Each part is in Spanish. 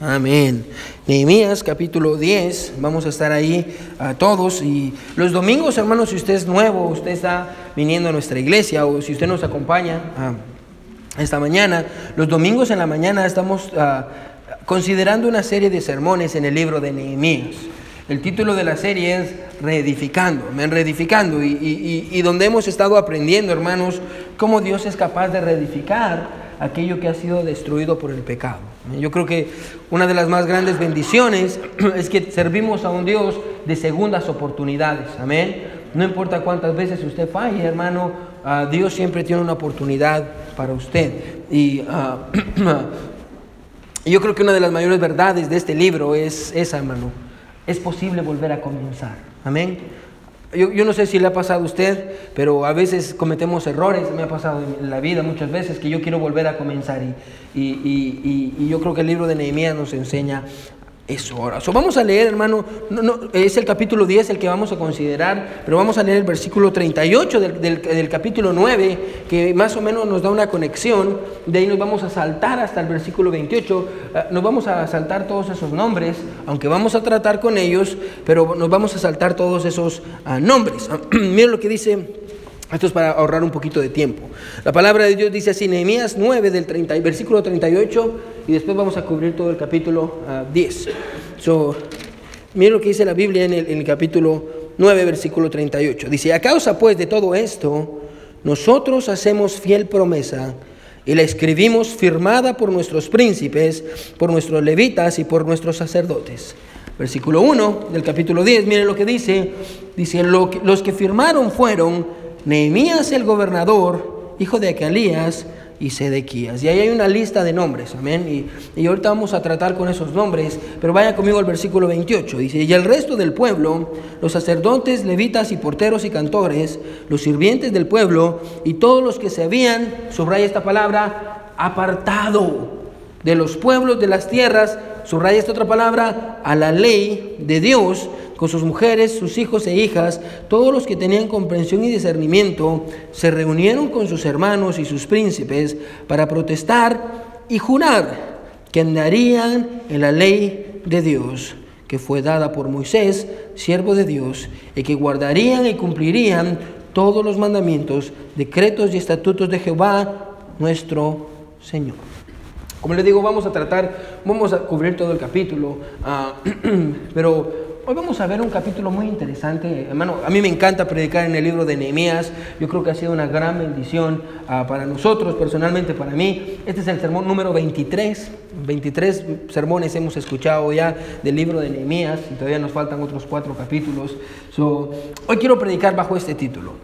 Amén. Nehemías capítulo 10, vamos a estar ahí a todos y los domingos, hermanos, si usted es nuevo, usted está viniendo a nuestra iglesia o si usted nos acompaña esta mañana, los domingos en la mañana estamos ah, considerando una serie de sermones en el libro de Nehemías. El título de la serie es Reedificando, reedificando y, y donde hemos estado aprendiendo, hermanos, cómo Dios es capaz de reedificar aquello que ha sido destruido por el pecado. Yo creo que una de las más grandes bendiciones es que servimos a un Dios de segundas oportunidades. Amén. No importa cuántas veces usted falle, hermano, ah, Dios siempre tiene una oportunidad para usted. Y ah, yo creo que una de las mayores verdades de este libro es esa, hermano. Es posible volver a comenzar. Amén. Yo, no sé si le ha pasado a usted, pero a veces cometemos errores, me ha pasado en la vida muchas veces, que yo quiero volver a comenzar y, y yo creo que el libro de Nehemías nos enseña es hora. vamos a leer, hermano, no, es el capítulo 10 el que vamos a considerar, pero vamos a leer el versículo 38 del, del, capítulo 9, que más o menos nos da una conexión. De ahí nos vamos a saltar hasta el versículo 28. Ah, nos vamos a saltar todos esos nombres, aunque vamos a tratar con ellos, pero nos vamos a saltar todos esos ah, nombres. Miren lo que dice esto es para ahorrar un poquito de tiempo. La palabra de Dios dice así, Nehemías 9, del 30, versículo 38, y después vamos a cubrir todo el capítulo 10. Ah, so, miren lo que dice la Biblia en el, en el capítulo 9, versículo 38. Dice, a causa pues de todo esto, nosotros hacemos fiel promesa y la escribimos firmada por nuestros príncipes, por nuestros levitas y por nuestros sacerdotes. Versículo 1 del capítulo 10, miren lo que dice. Dice, los que firmaron fueron Nehemías el gobernador, hijo de Acalías y Sedequías. Y ahí hay una lista de nombres, amén. Y, ahorita vamos a tratar con esos nombres, pero vaya conmigo al versículo 28. Dice, y el resto del pueblo, los sacerdotes, levitas y porteros y cantores, los sirvientes del pueblo y todos los que se habían, subraya esta palabra, apartado de los pueblos de las tierras, subraya esta otra palabra, a la ley de Dios, con sus mujeres, sus hijos e hijas, todos los que tenían comprensión y discernimiento, se reunieron con sus hermanos y sus príncipes para protestar y jurar que andarían en la ley de Dios que fue dada por Moisés, siervo de Dios, y que guardarían y cumplirían todos los mandamientos, decretos y estatutos de Jehová, nuestro Señor. Como les digo, vamos a tratar, vamos a cubrir todo el capítulo, ah, pero Hoy vamos a ver un capítulo muy interesante. Hermano, a mí me encanta predicar en el libro de Nehemías. Yo creo que ha sido una gran bendición ah, para nosotros, personalmente para mí. Este es el sermón número 23. 23 sermones hemos escuchado ya del libro de Nehemías y todavía nos faltan otros cuatro capítulos. hoy quiero predicar bajo este título.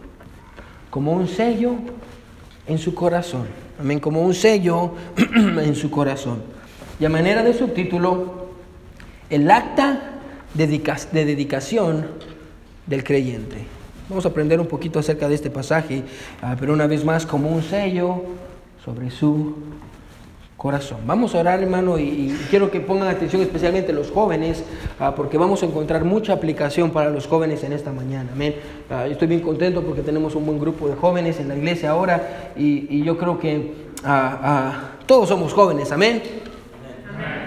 Como un sello en su corazón. Amén, como un sello en su corazón. Y a manera de subtítulo, el acta de dedicación del creyente. Vamos a aprender un poquito acerca de este pasaje, ah, pero una vez más como un sello sobre su corazón. Vamos a orar, hermano, y, quiero que pongan atención especialmente los jóvenes, ah, porque vamos a encontrar mucha aplicación para los jóvenes en esta mañana. Amén. Ah, estoy bien contento porque tenemos un buen grupo de jóvenes en la iglesia ahora, y, y yo creo que todos somos jóvenes. Amén.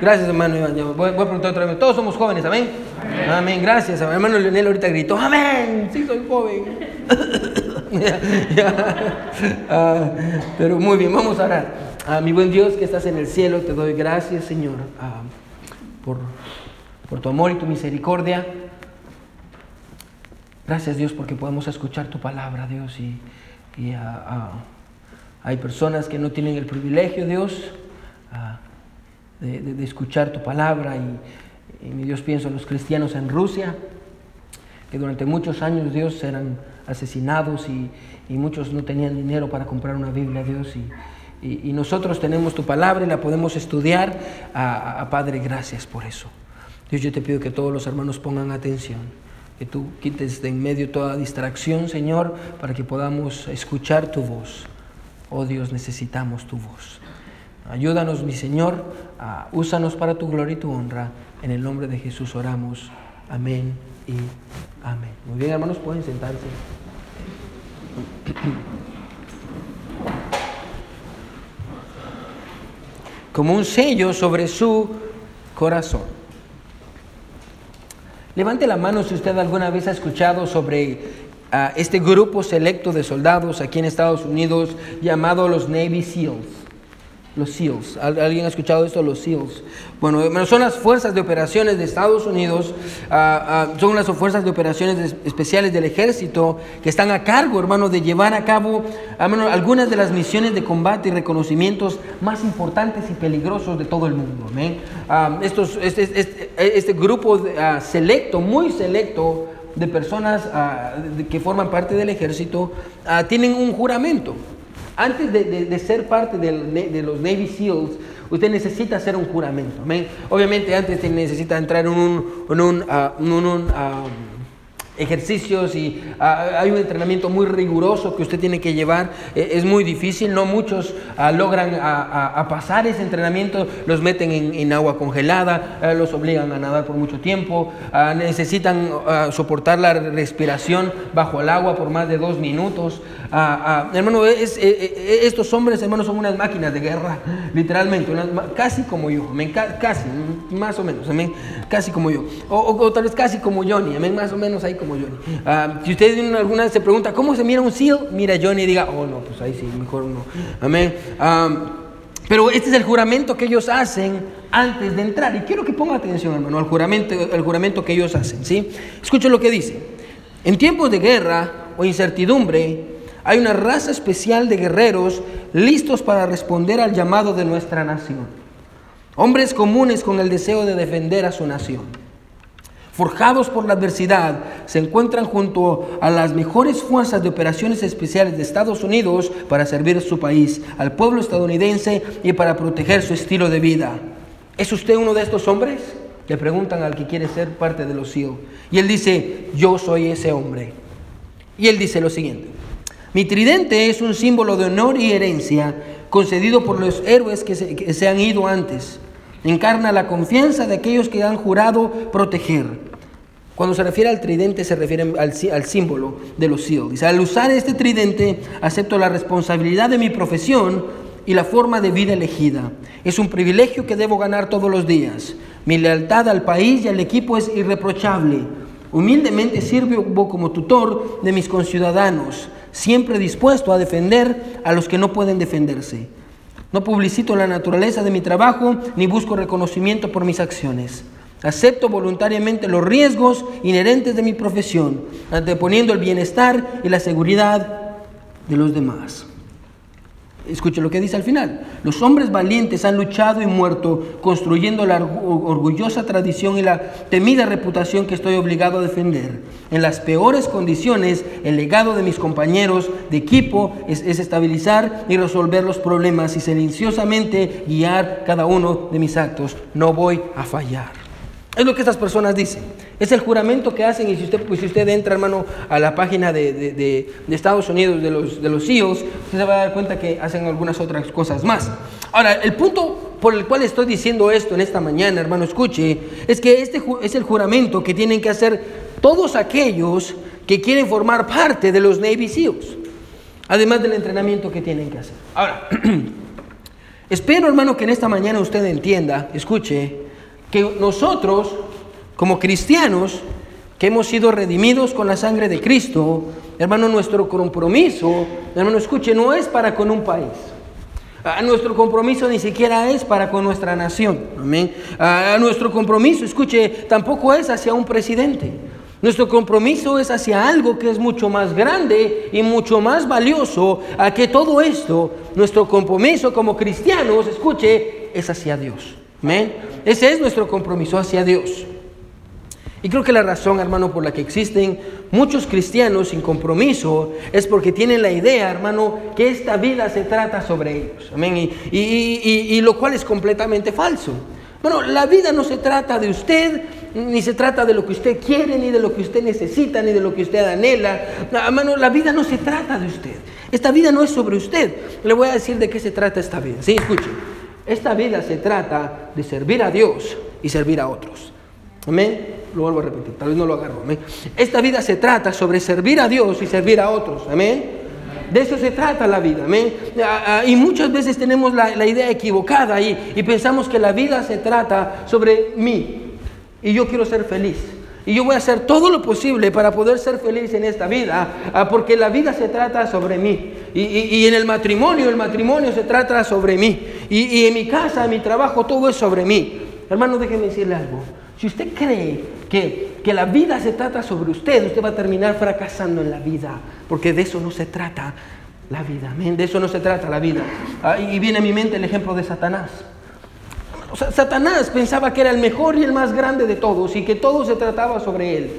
Gracias, hermano Iván. Voy, a preguntar otra vez. Todos somos jóvenes, amén. Amén. Gracias. Hermano Leonel ahorita gritó, amén. Sí, soy joven. Ah, pero muy bien, vamos a orar. a mi buen Dios que estás en el cielo, te doy gracias, Señor, ah, por, por tu amor y tu misericordia. Gracias, Dios, porque podemos escuchar tu palabra, Dios. Y, y hay personas que no tienen el privilegio, Dios de, escuchar tu palabra y, mi Dios pienso en los cristianos en Rusia, que durante muchos años Dios eran asesinados y, muchos no tenían dinero para comprar una Biblia, Dios, y, nosotros tenemos tu palabra y la podemos estudiar. A, Padre, gracias por eso. Dios, yo te pido que todos los hermanos pongan atención, que tú quites de en medio toda distracción, Señor, para que podamos escuchar tu voz. Oh Dios, necesitamos tu voz. Ayúdanos, mi Señor, úsanos para tu gloria y tu honra. En el nombre de Jesús oramos. Amén y amén. Muy bien, hermanos, pueden sentarse. Como un sello sobre su corazón. Levante la mano si usted alguna vez ha escuchado sobre ah, este grupo selecto de soldados aquí en Estados Unidos llamado los Navy SEALs. Los SEALs. ¿Alguien ha escuchado esto? Los SEALs. Bueno, son las fuerzas de operaciones de Estados Unidos, ah, ah, son las fuerzas de operaciones especiales del ejército que están a cargo, hermano, de llevar a cabo algunas de las misiones de combate y reconocimientos más importantes y peligrosos de todo el mundo. Ah, estos, este, este, este, grupo selecto, muy selecto, de personas que forman parte del ejército, tienen un juramento. Antes de, ser parte de los Navy SEALs, usted necesita hacer un juramento. Obviamente antes necesita entrar en un, en un, ah, ah, ejercicios y ah, hay un entrenamiento muy riguroso que usted tiene que llevar. E, es muy difícil, no muchos logran a, pasar ese entrenamiento, los meten en, agua congelada, los obligan a nadar por mucho tiempo, necesitan soportar la respiración bajo el agua por más de dos minutos. Hermano, es, eh, eh, estos hombres, hermanos, son unas máquinas de guerra, literalmente, casi como yo, casi, más o menos, casi como yo, o, tal vez casi como Johnny, más o menos ahí como Johnny. Ah, si usted alguna vez se pregunta, ¿cómo se mira un SEAL? Mira Johnny y diga, oh no, pues ahí sí, mejor no. Amén. Ah, pero este es el juramento que ellos hacen antes de entrar. Y quiero que ponga atención, hermano, al juramento, el juramento que ellos hacen. ¿sí? Escuchen lo que dice. En tiempos de guerra o incertidumbre, hay una raza especial de guerreros listos para responder al llamado de nuestra nación. Hombres comunes con el deseo de defender a su nación forjados por la adversidad, se encuentran junto a las mejores fuerzas de operaciones especiales de Estados Unidos para servir a su país, al pueblo estadounidense y para proteger su estilo de vida. ¿Es usted uno de estos hombres? Le preguntan al que quiere ser parte de los SEAL. Y él dice, yo soy ese hombre. Y él dice lo siguiente, mi tridente es un símbolo de honor y herencia concedido por los héroes que se, han ido antes. Encarna la confianza de aquellos que han jurado proteger. Cuando se refiere al tridente se refiere al, símbolo de los SEAL. Dice, al usar este tridente acepto la responsabilidad de mi profesión y la forma de vida elegida. Es un privilegio que debo ganar todos los días. Mi lealtad al país y al equipo es irreprochable. Humildemente sirvo como tutor de mis conciudadanos, siempre dispuesto a defender a los que no pueden defenderse. No publicito la naturaleza de mi trabajo ni busco reconocimiento por mis acciones. Acepto voluntariamente los riesgos inherentes de mi profesión, anteponiendo el bienestar y la seguridad de los demás. Escuche lo que dice al final. Los hombres valientes han luchado y muerto construyendo la orgullosa tradición y la temida reputación que estoy obligado a defender. En las peores condiciones, el legado de mis compañeros de equipo es, es estabilizar y resolver los problemas y silenciosamente guiar cada uno de mis actos. No voy a fallar. Es lo que estas personas dicen. Es el juramento que hacen y si usted, pues, si usted entra, hermano, a la página de, Estados Unidos, de los, de los CEOs, usted se va a dar cuenta que hacen algunas otras cosas más. Ahora, el punto por el cual estoy diciendo esto en esta mañana, hermano, escuche, es que este es el juramento que tienen que hacer todos aquellos que quieren formar parte de los Navy SEALs, además del entrenamiento que tienen que hacer. Ahora, espero, hermano, que en esta mañana usted entienda, escuche, que nosotros, como cristianos, que hemos sido redimidos con la sangre de Cristo, hermano, nuestro compromiso, hermano, escuche, no es para con un país. A nuestro compromiso ni siquiera es para con nuestra nación. Amén. A nuestro compromiso, escuche, tampoco es hacia un presidente. Nuestro compromiso es hacia algo que es mucho más grande y mucho más valioso a que todo esto. Nuestro compromiso como cristianos, escuche, es hacia Dios. Amén. Ese es nuestro compromiso hacia Dios. Y creo que la razón, hermano, por la que existen muchos cristianos sin compromiso es porque tienen la idea, hermano, que esta vida se trata sobre ellos. Amén. Y, lo cual es completamente falso. Bueno, la vida no se trata de usted, ni se trata de lo que usted quiere, ni de lo que usted necesita, ni de lo que usted anhela. Hermano, la vida no se trata de usted. Esta vida no es sobre usted. Le voy a decir de qué se trata esta vida. Sí, escuche. Esta vida se trata de servir a Dios y servir a otros. Amén. Lo vuelvo a repetir, tal vez no lo agarro. Amén. Esta vida se trata sobre servir a Dios y servir a otros. Amén. De eso se trata la vida. Amén. Ah, ah, y muchas veces tenemos la, idea equivocada y, y pensamos que la vida se trata sobre mí. Y yo quiero ser feliz. Y yo voy a hacer todo lo posible para poder ser feliz en esta vida, ah, porque la vida se trata sobre mí. Y, en el matrimonio, el matrimonio se trata sobre mí. Y, en mi casa, en mi trabajo, todo es sobre mí. Hermano, déjeme decirle algo. Si usted cree que, que la vida se trata sobre usted, usted va a terminar fracasando en la vida, porque de eso no se trata la vida. De eso no se trata la vida. Ah, y viene a mi mente el ejemplo de Satanás. Satanás pensaba que era el mejor y el más grande de todos y que todo se trataba sobre él.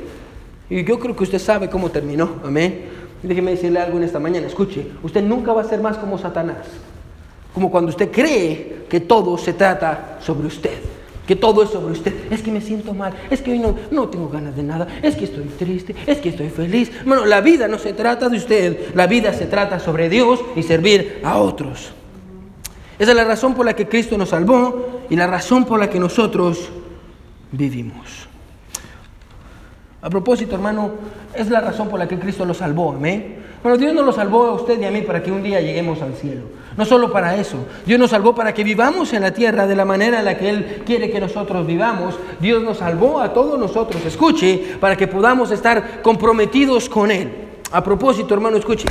Y yo creo que usted sabe cómo terminó. Amén. Déjeme decirle algo en esta mañana. Escuche, usted nunca va a ser más como Satanás. Como cuando usted cree que todo se trata sobre usted. Que todo es sobre usted. Es que me siento mal. Es que hoy no, no tengo ganas de nada. Es que estoy triste. Es que estoy feliz. Bueno, la vida no se trata de usted. La vida se trata sobre Dios y servir a otros. Esa es la razón por la que Cristo nos salvó y la razón por la que nosotros vivimos. A propósito, hermano, es la razón por la que Cristo nos salvó, amén. Bueno, Dios no lo salvó a usted y a mí para que un día lleguemos al cielo. No solo para eso. Dios nos salvó para que vivamos en la tierra de la manera en la que Él quiere que nosotros vivamos. Dios nos salvó a todos nosotros, escuche, para que podamos estar comprometidos con Él. A propósito, hermano, escuche.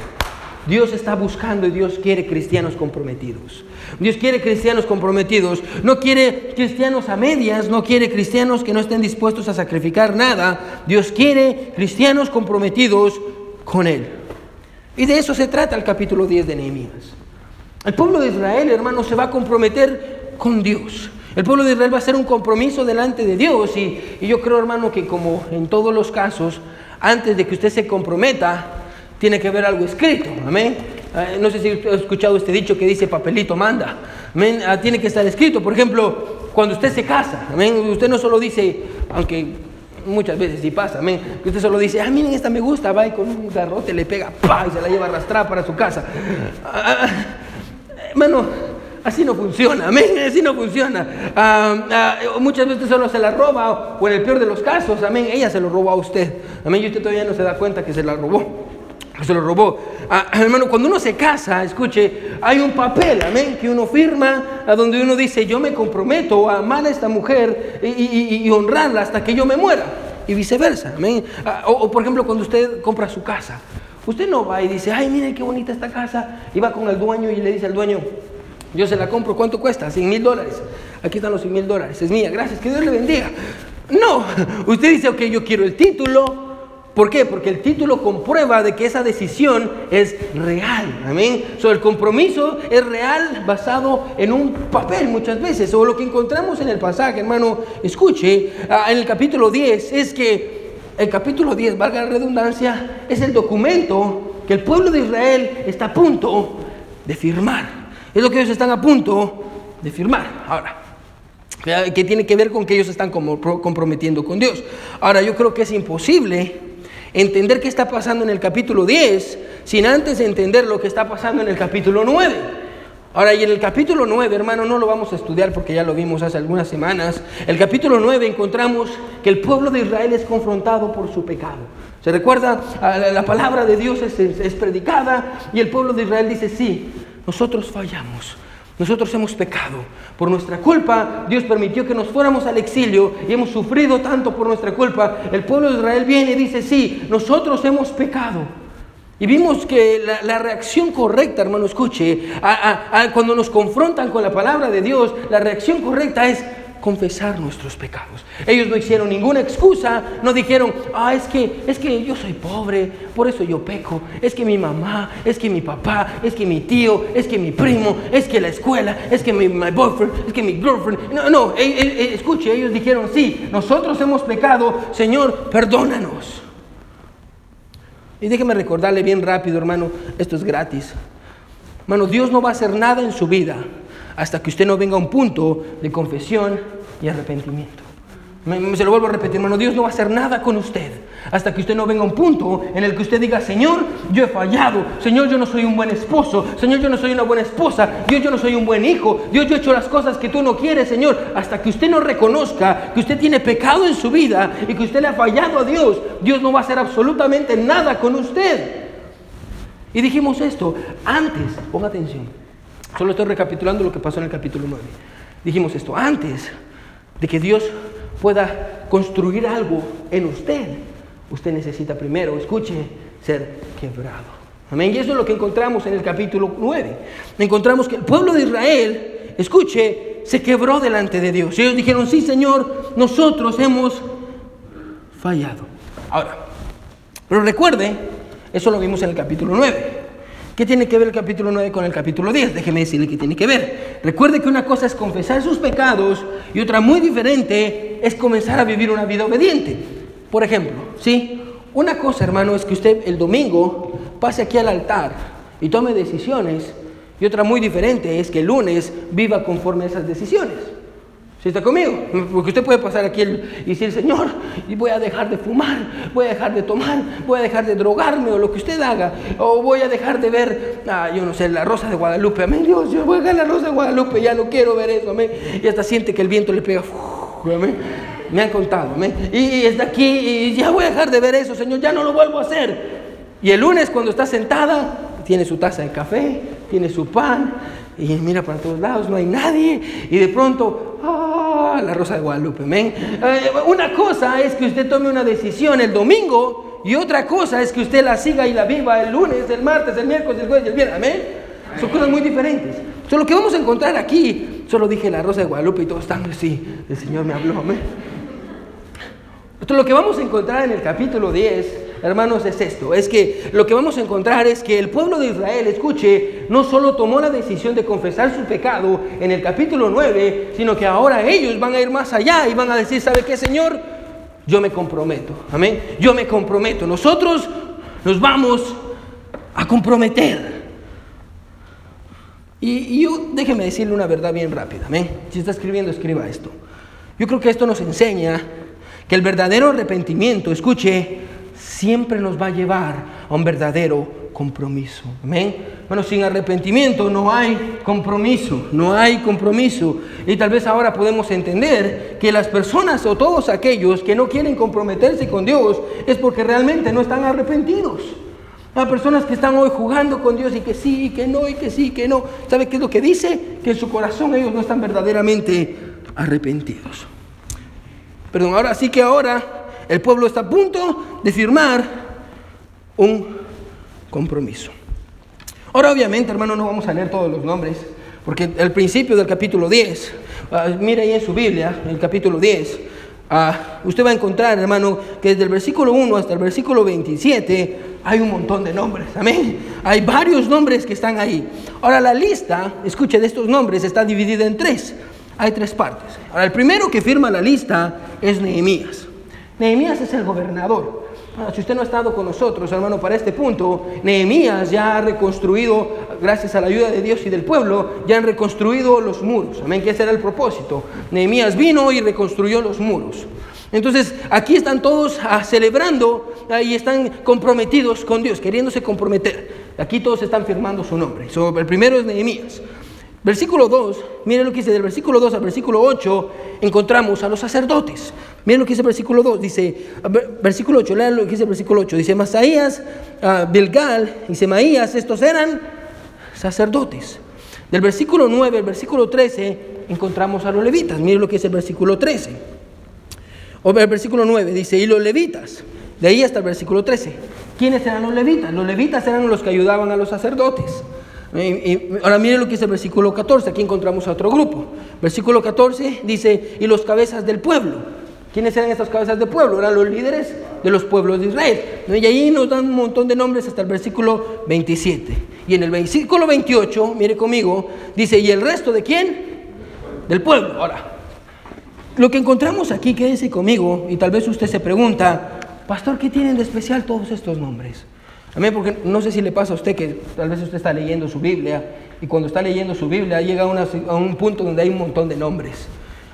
Dios está buscando y Dios quiere cristianos comprometidos. Dios quiere cristianos comprometidos. No quiere cristianos a medias, no quiere cristianos que no estén dispuestos a sacrificar nada. Dios quiere cristianos comprometidos con Él. Y de eso se trata el capítulo 10 de Nehemías. El pueblo de Israel, hermano, se va a comprometer con Dios. El pueblo de Israel va a hacer un compromiso delante de Dios. Y, yo creo, hermano, que como en todos los casos, antes de que usted se comprometa, tiene que haber algo escrito. Amén. Eh, no sé si usted ha escuchado este dicho que dice papelito manda. Amén. Ah, tiene que estar escrito. Por ejemplo, cuando usted se casa. Amén. Usted no solo dice, aunque muchas veces sí pasa, amén. Usted solo dice, ah, miren, esta me gusta, va y con un garrote le pega, pa, y se la lleva a arrastrar para su casa. Ah, ah, hermano, así no funciona, amén, así no funciona. muchas veces solo se la roba, o en el peor de los casos, amén, ella se lo robó a usted, amén, y usted todavía no se da cuenta que se la robó se lo robó. Ah, hermano, cuando uno se casa, escuche, hay un papel, amén, que uno firma, a donde uno dice, yo me comprometo a amar a esta mujer y, honrarla hasta que yo me muera. Y viceversa, amén. Ah, o, por ejemplo, cuando usted compra su casa, usted no va y dice, ay, mire qué bonita esta casa, y va con el dueño y le dice al dueño, yo se la compro, ¿cuánto cuesta? 100 mil dólares. Aquí están los 100 mil dólares, es mía, gracias, que Dios le bendiga. No, usted dice, ok, yo quiero el título, ¿Por qué? Porque el título comprueba de que esa decisión es real. Amén. So, el compromiso es real basado en un papel muchas veces. O lo que encontramos en el pasaje, hermano, escuche, ah, en el capítulo 10, es que el capítulo 10, valga la redundancia, es el documento que el pueblo de Israel está a punto de firmar. Es lo que ellos están a punto de firmar. Ahora, que tiene que ver con que ellos están comprometiendo con Dios. Ahora, yo creo que es imposible entender qué está pasando en el capítulo 10 sin antes entender lo que está pasando en el capítulo 9. Ahora, y en el capítulo 9, hermano, no lo vamos a estudiar porque ya lo vimos hace algunas semanas. El capítulo 9 encontramos que el pueblo de Israel es confrontado por su pecado. ¿Se recuerda? Ah, la palabra de Dios es, es predicada y el pueblo de Israel dice, sí, nosotros fallamos. Nosotros hemos pecado. Por nuestra culpa, Dios permitió que nos fuéramos al exilio y hemos sufrido tanto por nuestra culpa. El pueblo de Israel viene y dice, sí, nosotros hemos pecado. Y vimos que la, reacción correcta, hermano, escuche, cuando nos confrontan con la palabra de Dios, la reacción correcta es confesar nuestros pecados. Ellos no hicieron ninguna excusa, no dijeron, ah, es que, es que yo soy pobre, por eso yo peco, es que mi mamá, es que mi papá, es que mi tío, es que mi primo, es que la escuela, es que mi boyfriend, es que mi girlfriend. No, no, eh, eh, eh, escuche, ellos dijeron, sí, nosotros hemos pecado, Señor, perdónanos. Y déjeme recordarle bien rápido, hermano, esto es gratis. Hermano, Dios no va a hacer nada en su vida hasta que usted no venga a un punto de confesión y arrepentimiento. Se lo vuelvo a repetir, hermano, Dios no va a hacer nada con usted hasta que usted no venga a un punto en el que usted diga, Señor, yo he fallado, Señor, yo no soy un buen esposo, Señor, yo no soy una buena esposa, Dios, yo no soy un buen hijo, Dios, yo he hecho las cosas que tú no quieres, Señor, hasta que usted no reconozca que usted tiene pecado en su vida y que usted le ha fallado a Dios, Dios no va a hacer absolutamente nada con usted. Y dijimos esto, antes, ponga atención, solo estoy recapitulando lo que pasó en el capítulo 9. Dijimos esto, antes de que Dios pueda construir algo en usted, usted necesita primero, escuche, ser quebrado. Amén. Y eso es lo que encontramos en el capítulo 9. Encontramos que el pueblo de Israel, escuche, se quebró delante de Dios. Y ellos dijeron, sí Señor, nosotros hemos fallado. Ahora, pero recuerde, eso lo vimos en el capítulo 9. ¿Qué tiene que ver el capítulo 9 con el capítulo 10? Déjeme decirle qué tiene que ver. Recuerde que una cosa es confesar sus pecados y otra muy diferente es comenzar a vivir una vida obediente. Por ejemplo, ¿sí? Una cosa, hermano, es que usted el domingo pase aquí al altar y tome decisiones y otra muy diferente es que el lunes viva conforme a esas decisiones. ¿Sí está conmigo? Porque usted puede pasar aquí y decir, Señor, voy a dejar de fumar, voy a dejar de tomar, voy a dejar de drogarme o lo que usted haga, o voy a dejar de ver, ah, yo no sé, la rosa de Guadalupe, amén, Dios, yo voy a dejar la rosa de Guadalupe, ya no quiero ver eso, amén. Y hasta siente que el viento le pega, amén. Me han contado, amén. Y está aquí y ya voy a dejar de ver eso, Señor, ya no lo vuelvo a hacer. Y el lunes cuando está sentada, tiene su taza de café, tiene su pan, y mira para todos lados, no hay nadie, y de pronto, ¡ah! La rosa de Guadalupe, amén. Eh, una cosa es que usted tome una decisión el domingo, y otra cosa es que usted la siga y la viva el lunes, el martes, el miércoles, el jueves y el viernes, amén. Son cosas muy diferentes. Entonces, lo que vamos a encontrar aquí, solo dije la rosa de Guadalupe y todos están así, el Señor me habló, amén. Entonces, lo que vamos a encontrar en el capítulo 10 hermanos, es esto. Es que lo que vamos a encontrar es que el pueblo de Israel, escuche, no solo tomó la decisión de confesar su pecado en el capítulo 9, sino que ahora ellos van a ir más allá y van a decir, ¿sabe qué, Señor? Yo me comprometo. Amén. Yo me comprometo. Nosotros nos vamos a comprometer. Y, yo, déjeme decirle una verdad bien rápida. Amén. Si está escribiendo, escriba esto. Yo creo que esto nos enseña que el verdadero arrepentimiento, escuche, siempre nos va a llevar a un verdadero compromiso. Amén. Bueno, sin arrepentimiento no hay compromiso, no hay compromiso. Y tal vez ahora podemos entender que las personas o todos aquellos que no quieren comprometerse con Dios es porque realmente no están arrepentidos. Hay personas que están hoy jugando con Dios y que sí, que no, y que sí, que no. ¿Sabe qué es lo que dice? Que en su corazón ellos no están verdaderamente arrepentidos. Perdón, ahora sí que ahora el pueblo está a punto de firmar un compromiso. Ahora, obviamente, hermano, no vamos a leer todos los nombres, porque el principio del capítulo 10, ah, mire ahí en su Biblia, el capítulo 10, ah, usted va a encontrar, hermano, que desde el versículo 1 hasta el versículo 27 hay un montón de nombres, amén. Hay varios nombres que están ahí. Ahora, la lista, escuche, de estos nombres está dividida en tres. Hay tres partes. Ahora, el primero que firma la lista es Nehemías. Nehemías es el gobernador. si usted no ha estado con nosotros, hermano, para este punto, Nehemías ya ha reconstruido, gracias a la ayuda de Dios y del pueblo, ya han reconstruido los muros. Amén, que ese era el propósito. Nehemías vino y reconstruyó los muros. Entonces, aquí están todos ah, celebrando ah, y están comprometidos con Dios, queriéndose comprometer. Aquí todos están firmando su nombre. el primero es Nehemías. Versículo 2, miren lo que dice del versículo 2 al versículo 8, encontramos a los sacerdotes. Miren lo que dice el versículo 2, dice, versículo 8, lean lo que dice el versículo 8, dice Masaías, uh, Bilgal y Semaías, estos eran sacerdotes. Del versículo 9 al versículo 13 encontramos a los levitas. Miren lo que dice el versículo 13. O el versículo 9 dice, y los levitas, de ahí hasta el versículo 13. ¿Quiénes eran los levitas? Los levitas eran los que ayudaban a los sacerdotes ahora miren lo que dice el versículo 14, aquí encontramos a otro grupo. Versículo 14 dice, y los cabezas del pueblo. ¿Quiénes eran estas cabezas del pueblo? Eran los líderes de los pueblos de Israel. Y ahí nos dan un montón de nombres hasta el versículo 27. Y en el versículo 28, mire conmigo, dice, ¿y el resto de quién? Del pueblo. Ahora, lo que encontramos aquí, quédese conmigo, y tal vez usted se pregunta, pastor, ¿qué tienen de especial todos estos nombres? Amén, porque no sé si le pasa a usted que tal vez usted está leyendo su Biblia y cuando está leyendo su Biblia llega a, un punto donde hay un montón de nombres.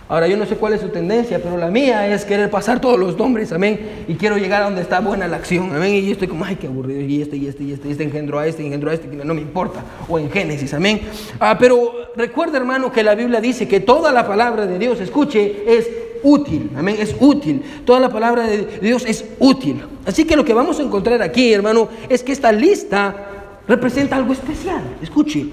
Ahora yo no sé cuál es su tendencia, pero la mía es querer pasar todos los nombres, amén, y quiero llegar a donde está buena la acción, amén, y yo estoy como, ay, qué aburrido, y este, y este, y este, este engendró a este, engendró a este, no me importa, o en Génesis, amén. Ah, pero recuerda, hermano, que la Biblia dice que toda la palabra de Dios, escuche, es útil. Amén, es útil. Toda la palabra de Dios es útil. Así que lo que vamos a encontrar aquí, hermano, es que esta lista representa algo especial. Escuche,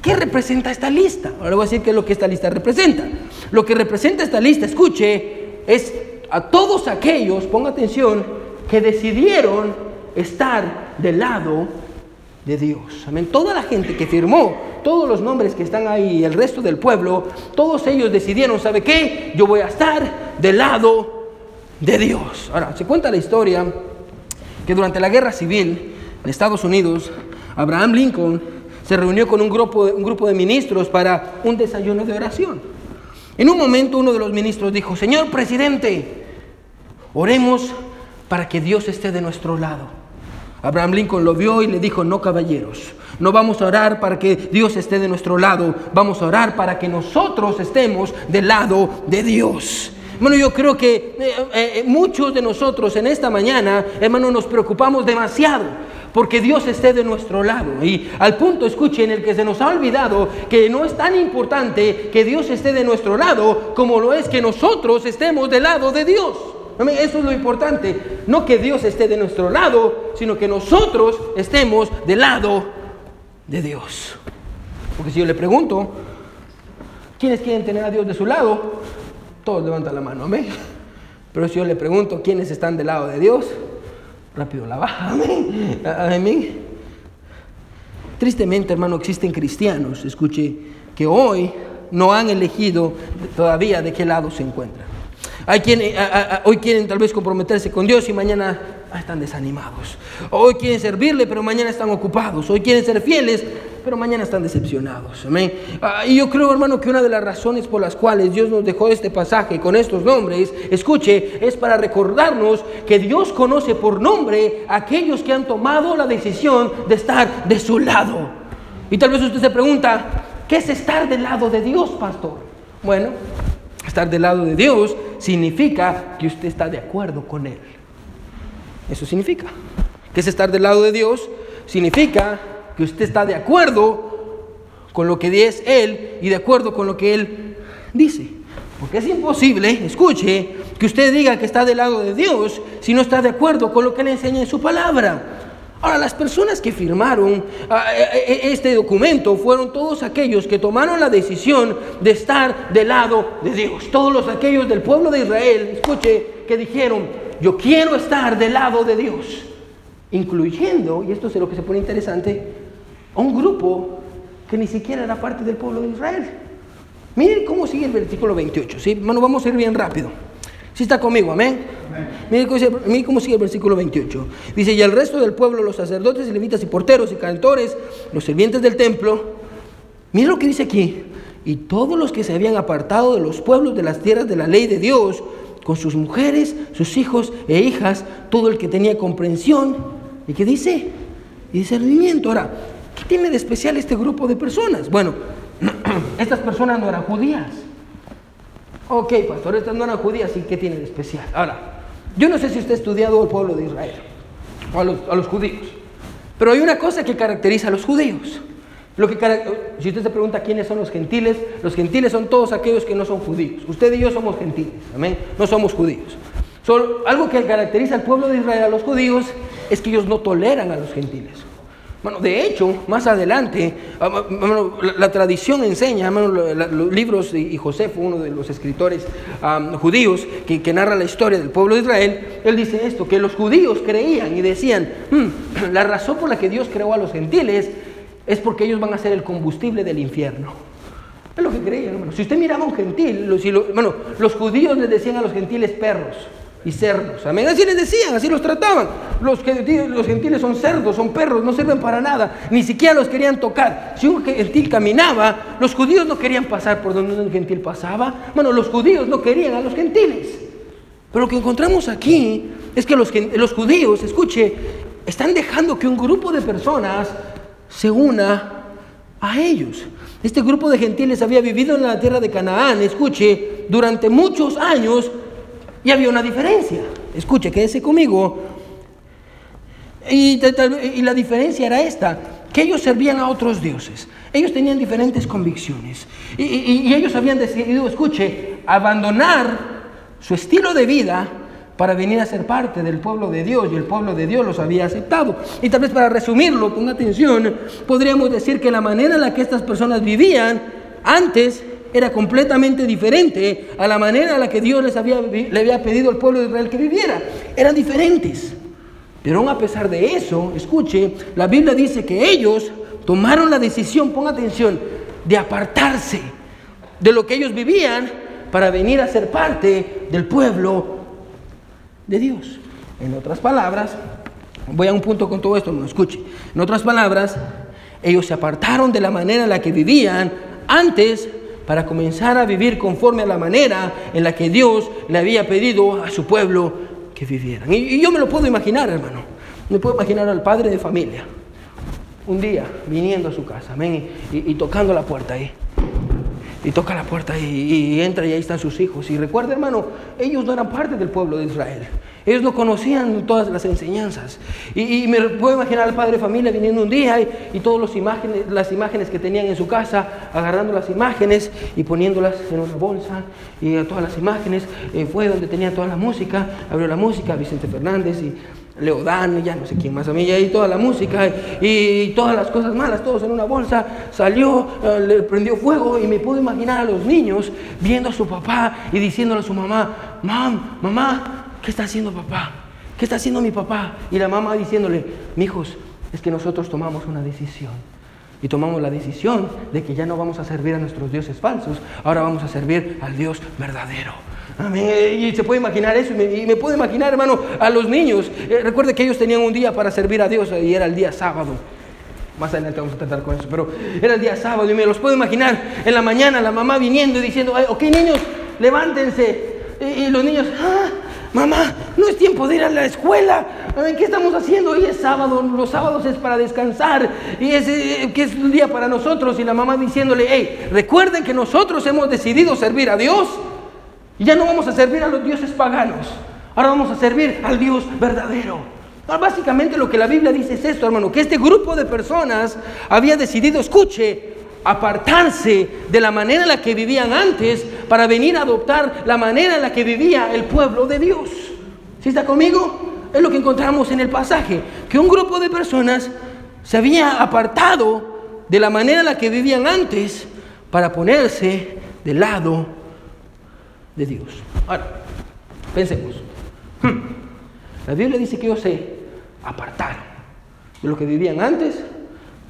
¿qué representa esta lista? Ahora voy a decir qué es lo que esta lista representa. Lo que representa esta lista, escuche, es a todos aquellos, ponga atención, que decidieron estar del lado de Dios. Amén. Toda la gente que firmó, todos los nombres que están ahí, el resto del pueblo, todos ellos decidieron, ¿sabe qué? Yo voy a estar del lado de Dios. Ahora, se cuenta la historia que durante la guerra civil en Estados Unidos, Abraham Lincoln se reunió con un grupo, un grupo de ministros para un desayuno de oración. En un momento uno de los ministros dijo, Señor presidente, oremos para que Dios esté de nuestro lado. Abraham Lincoln lo vio y le dijo, no caballeros, no vamos a orar para que Dios esté de nuestro lado, vamos a orar para que nosotros estemos del lado de Dios. Bueno, yo creo que eh, eh, muchos de nosotros en esta mañana, hermano, nos preocupamos demasiado porque Dios esté de nuestro lado. Y al punto, escuchen, en el que se nos ha olvidado que no es tan importante que Dios esté de nuestro lado como lo es que nosotros estemos del lado de Dios. Eso es lo importante. No que Dios esté de nuestro lado, sino que nosotros estemos del lado de Dios. Porque si yo le pregunto, ¿quiénes quieren tener a Dios de su lado? Todos levantan la mano, amén. Pero si yo le pregunto, ¿quiénes están del lado de Dios? Rápido la baja, amén. Amén. Tristemente, hermano, existen cristianos, escuche, que hoy no han elegido todavía de qué lado se encuentran. Hay quienes hoy quieren tal vez comprometerse con Dios y mañana están desanimados. Hoy quieren servirle, pero mañana están ocupados. Hoy quieren ser fieles, pero mañana están decepcionados. Amén. Ah, y yo creo, hermano, que una de las razones por las cuales Dios nos dejó este pasaje con estos nombres, escuche, es para recordarnos que Dios conoce por nombre a aquellos que han tomado la decisión de estar de su lado. Y tal vez usted se pregunta, ¿qué es estar del lado de Dios, pastor? Bueno, estar del lado de Dios significa que usted está de acuerdo con Él. Eso significa. Que es estar del lado de Dios significa que usted está de acuerdo con lo que es Él y de acuerdo con lo que Él dice. Porque es imposible, escuche, que usted diga que está del lado de Dios si no está de acuerdo con lo que Él enseña en su palabra. Ahora, las personas que firmaron ah, eh, eh, eh, este documento fueron todos aquellos que tomaron la decisión de estar del lado de Dios. Todos los aquellos del pueblo de Israel, escuche, que dijeron, yo quiero estar del lado de Dios. Incluyendo, y esto es lo que se pone interesante, a un grupo que ni siquiera era parte del pueblo de Israel. Miren cómo sigue el versículo 28, ¿sí? Bueno, vamos a ir bien rápido. Si está conmigo, amén. Mire cómo, sigue el versículo 28. Dice, y el resto del pueblo, los sacerdotes, y levitas y porteros y cantores, los sirvientes del templo, mire lo que dice aquí, y todos los que se habían apartado de los pueblos de las tierras de la ley de Dios, con sus mujeres, sus hijos e hijas, todo el que tenía comprensión, ¿y qué dice? Y discernimiento. Ahora, ¿qué tiene de especial este grupo de personas? Bueno, estas personas no eran judías. Ok, pastor, estas no eran judías, ¿y qué tiene de especial? Ahora, yo no sé si usted ha estudiado al pueblo de Israel, o a los, judíos, pero hay una cosa que caracteriza a los judíos. Lo que, si usted se pregunta quiénes son los gentiles, los gentiles son todos aquellos que no son judíos. Usted y yo somos gentiles, amén, no somos judíos. algo que caracteriza al pueblo de Israel, a los judíos, es que ellos no toleran a los gentiles. Bueno, de hecho, más adelante, ah, la, tradición enseña, los libros, y José fue uno de los escritores judíos que, narra la historia del pueblo de Israel, él dice esto, que los judíos creían y decían, hmm, la razón por la que Dios creó a los gentiles es porque ellos van a ser el combustible del infierno. Es lo que creían, hermano. Si usted miraba a un gentil, bueno, los judíos les decían a los gentiles perros y cerdos. Amén. Así les decían, así los trataban. Los, los gentiles son cerdos, son perros, no sirven para nada. Ni siquiera los querían tocar. Si un gentil caminaba, los judíos no querían pasar por donde un gentil pasaba. Bueno, los judíos no querían a los gentiles. Pero lo que encontramos aquí es que los judíos, escuche, están dejando que un grupo de personas se una a ellos. Este grupo de gentiles había vivido en la tierra de Canaán, escuche, durante muchos años y había una diferencia. Escuche, quédese conmigo. Y, la diferencia era esta, que ellos servían a otros dioses. Ellos tenían diferentes convicciones. Y, y ellos habían decidido, escuche, abandonar su estilo de vida para venir a ser parte del pueblo de Dios y el pueblo de Dios los había aceptado. Y tal vez para resumirlo, con atención, podríamos decir que la manera en la que estas personas vivían antes era completamente diferente a la manera en la que Dios les había, le había pedido al pueblo de Israel que viviera. Eran diferentes. Pero aún a pesar de eso, escuche, la Biblia dice que ellos tomaron la decisión, ponga atención, de apartarse de lo que ellos vivían para venir a ser parte del pueblo de Dios. En otras palabras, voy a un punto con todo esto, no escuche. En otras palabras, ellos se apartaron de la manera en la que vivían antes para comenzar a vivir conforme a la manera en la que Dios le había pedido a su pueblo que vivieran. Y, yo me lo puedo imaginar, hermano. Me puedo imaginar al padre de familia, un día viniendo a su casa, amén, y tocando la puerta ahí y toca la puerta y, entra y ahí están sus hijos. Y recuerda, hermano, ellos no eran parte del pueblo de Israel. Ellos no conocían todas las enseñanzas. Y, me puedo imaginar al padre de familia viniendo un día y, todas las imágenes, las imágenes que tenían en su casa, agarrando las imágenes y poniéndolas en una bolsa. Y todas las imágenes eh, fue donde tenía toda la música. Abrió la música, Vicente Fernández y Leodán, ya no sé quién más a mí, y ahí toda la música y, todas las cosas malas, todos en una bolsa, salió, eh, le prendió fuego y me puedo imaginar a los niños viendo a su papá y diciéndole a su mamá, mam, mamá, ¿qué está haciendo papá? ¿Qué está haciendo mi papá? Y la mamá diciéndole, mijos, es que nosotros tomamos una decisión. Y tomamos la decisión de que ya no vamos a servir a nuestros dioses falsos, ahora vamos a servir al Dios verdadero. Y se puede imaginar eso. Y me, puedo imaginar, hermano, a los niños. Eh, recuerde que ellos tenían un día para servir a Dios y era el día sábado. Más adelante vamos a tratar con eso. Pero era el día sábado y me los puedo imaginar en la mañana la mamá viniendo y diciendo, ok niños, levántense. Y, los niños, ah, mamá, no es tiempo de ir a la escuela. ¿Qué estamos haciendo? Hoy es sábado, los sábados es para descansar y es eh, que es un día para nosotros. Y la mamá diciéndole, hey, recuerden que nosotros hemos decidido servir a Dios. Y ya no vamos a servir a los dioses paganos. Ahora vamos a servir al Dios verdadero. básicamente lo que la Biblia dice es esto, hermano, que este grupo de personas había decidido, escuche, apartarse de la manera en la que vivían antes para venir a adoptar la manera en la que vivía el pueblo de Dios. ¿Sí está conmigo? Es lo que encontramos en el pasaje, que un grupo de personas se había apartado de la manera en la que vivían antes para ponerse del lado de Dios. Ahora, pensemos. Hmm. La Biblia dice que ellos se apartaron de lo que vivían antes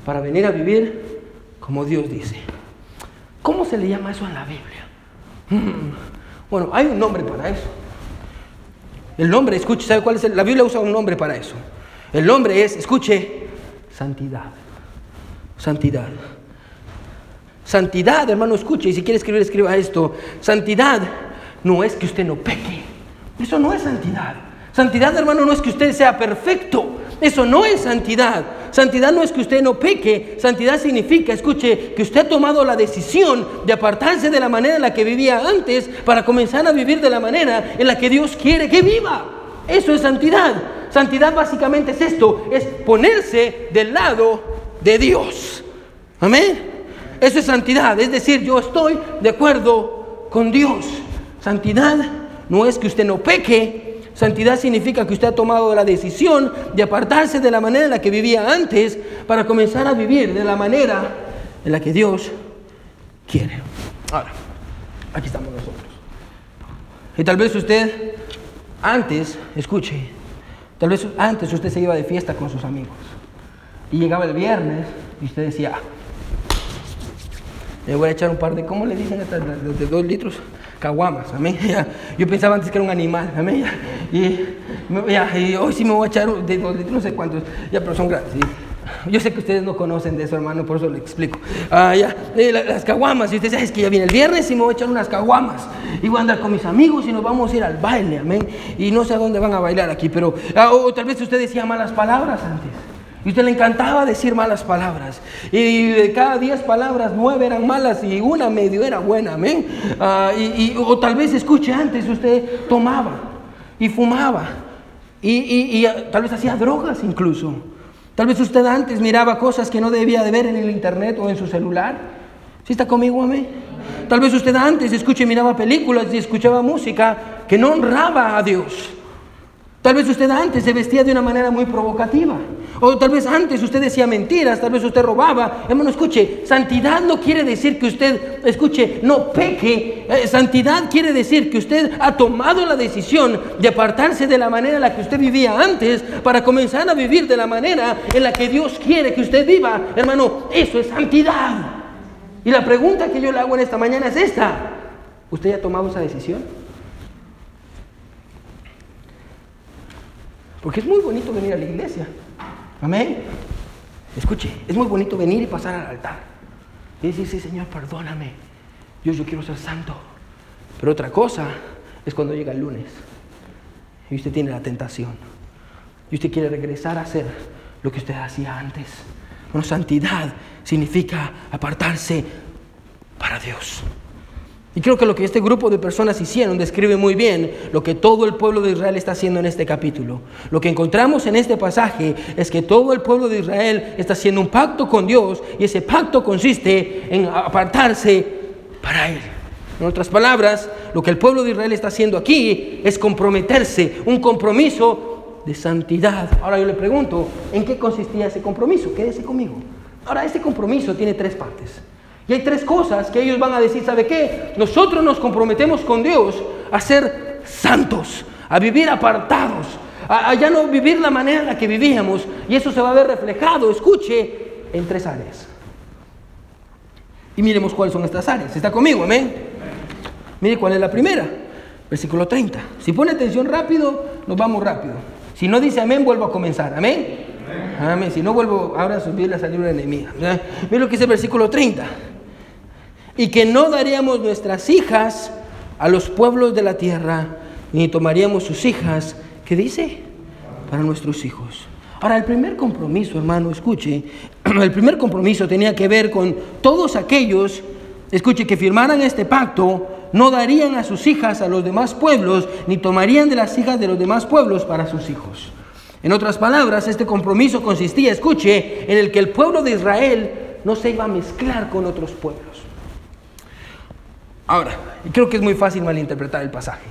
para venir a vivir como Dios dice. ¿Cómo se le llama eso en la Biblia? Hmm. Bueno, hay un nombre para eso. El nombre, escuche, ¿sabe cuál es? La Biblia usa un nombre para eso. El nombre es, escuche, santidad. Santidad. Santidad, hermano, escuche, y si quiere escribir, escriba esto. Santidad no es que usted no peque. Eso no es santidad. Santidad, hermano, no es que usted sea perfecto. Eso no es santidad. Santidad no es que usted no peque. Santidad significa, escuche, que usted ha tomado la decisión de apartarse de la manera en la que vivía antes para comenzar a vivir de la manera en la que Dios quiere que viva. Eso es santidad. Santidad básicamente es esto, es ponerse del lado de Dios. Amén. Eso es santidad. Es decir, yo estoy de acuerdo con Dios. Santidad no es que usted no peque, santidad significa que usted ha tomado la decisión de apartarse de la manera en la que vivía antes para comenzar a vivir de la manera en la que Dios quiere. Ahora, aquí estamos nosotros. Y tal vez usted antes, escuche, tal vez antes usted se iba de fiesta con sus amigos y llegaba el viernes y usted decía, le voy a echar un par de, ¿cómo le dicen? De dos litros caguamas, amén. Yo pensaba antes que era un animal, amén. Y, hoy sí me voy a echar de no sé cuántos, ya, pero son grandes. Yo sé que ustedes no conocen de eso, hermano, por eso le explico. Ah, ya, las caguamas, y usted sabe, es que ya viene el viernes y me voy a echar unas caguamas. Y voy a andar con mis amigos y nos vamos a ir al baile, amén. Y no sé a dónde van a bailar aquí, pero ah, o tal vez usted decía malas palabras antes. Y usted le encantaba decir malas palabras. Y de cada diez palabras, nueve eran malas y una medio era buena, amén. Ah, y, o tal vez escuche antes, usted tomaba y fumaba. Y, ah, tal vez hacía drogas incluso. Tal vez usted antes miraba cosas que no debía de ver en el internet o en su celular. ¿Sí está conmigo, amén? Tal vez usted antes, escuche, miraba películas y escuchaba música que no honraba a Dios. Tal vez usted antes se vestía de una manera muy provocativa. O tal vez antes usted decía mentiras, tal vez usted robaba. Hermano, escuche, santidad no quiere decir que usted, escuche, no peque. Eh, santidad quiere decir que usted ha tomado la decisión de apartarse de la manera en la que usted vivía antes para comenzar a vivir de la manera en la que Dios quiere que usted viva. Hermano, eso es santidad. Y la pregunta que yo le hago en esta mañana es esta. ¿Usted ya ha tomado esa decisión? Porque es muy bonito venir a la iglesia. Amén. Escuche, es muy bonito venir y pasar al altar. Y decir, sí, Señor, perdóname. Dios, yo quiero ser santo. Pero otra cosa es cuando llega el lunes y usted tiene la tentación. Y usted quiere regresar a hacer lo que usted hacía antes. Bueno, santidad significa apartarse para Dios. Y creo que lo que este grupo de personas hicieron describe muy bien lo que todo el pueblo de Israel está haciendo en este capítulo. Lo que encontramos en este pasaje es que todo el pueblo de Israel está haciendo un pacto con Dios y ese pacto consiste en apartarse para Él. En otras palabras, lo que el pueblo de Israel está haciendo aquí es comprometerse, un compromiso de santidad. Ahora yo le pregunto, ¿en qué consistía ese compromiso? Quédese conmigo. Ahora, este compromiso tiene tres partes. Y hay tres cosas que ellos van a decir, ¿sabe qué? Nosotros nos comprometemos con Dios a ser santos, a vivir apartados, a, ya no vivir la manera en la que vivíamos. Y eso se va a ver reflejado, escuche, en tres áreas. Y miremos cuáles son estas áreas. ¿Está conmigo? Amén. Mire cuál es la primera. Versículo 30. Si pone atención rápido, nos vamos rápido. Si no dice amén, vuelvo a comenzar. Amén. Amén. Si no vuelvo ahora a subir la salida enemiga. Mire lo que dice el versículo 30 y que no daríamos nuestras hijas a los pueblos de la tierra, ni tomaríamos sus hijas, ¿qué dice? Para nuestros hijos. Ahora, el primer compromiso, hermano, escuche, el primer compromiso tenía que ver con todos aquellos, escuche, que firmaran este pacto, no darían a sus hijas a los demás pueblos, ni tomarían de las hijas de los demás pueblos para sus hijos. En otras palabras, este compromiso consistía, escuche, en el que el pueblo de Israel no se iba a mezclar con otros pueblos. Ahora, creo que es muy fácil malinterpretar el pasaje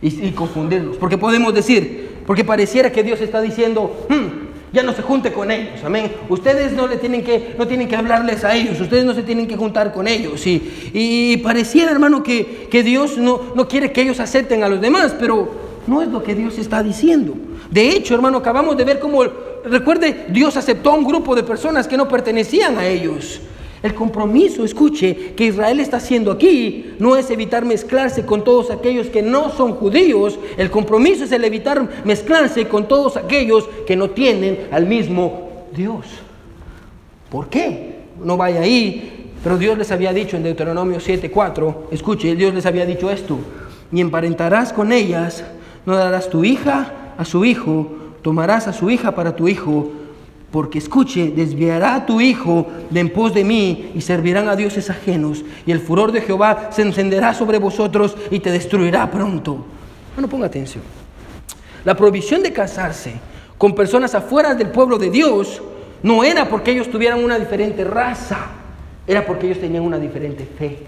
y, confundirnos, porque podemos decir, porque pareciera que Dios está diciendo, hmm, ya no se junte con ellos, amén. Ustedes no le tienen que, no tienen que hablarles a ellos, ustedes no se tienen que juntar con ellos. Y, y pareciera, hermano, que, que Dios no, no quiere que ellos acepten a los demás, pero no es lo que Dios está diciendo. De hecho, hermano, acabamos de ver cómo, recuerde, Dios aceptó a un grupo de personas que no pertenecían a ellos. El compromiso, escuche, que Israel está haciendo aquí no es evitar mezclarse con todos aquellos que no son judíos. El compromiso es el evitar mezclarse con todos aquellos que no tienen al mismo Dios. ¿Por qué? No vaya ahí. Pero Dios les había dicho en Deuteronomio 7:4, escuche, Dios les había dicho esto, y emparentarás con ellas, no darás tu hija a su hijo, tomarás a su hija para tu hijo, porque escuche, desviará a tu hijo de en pos de mí y servirán a dioses ajenos, y el furor de Jehová se encenderá sobre vosotros y te destruirá pronto. Bueno, ponga atención. La provisión de casarse con personas afuera del pueblo de Dios no era porque ellos tuvieran una diferente raza, era porque ellos tenían una diferente fe.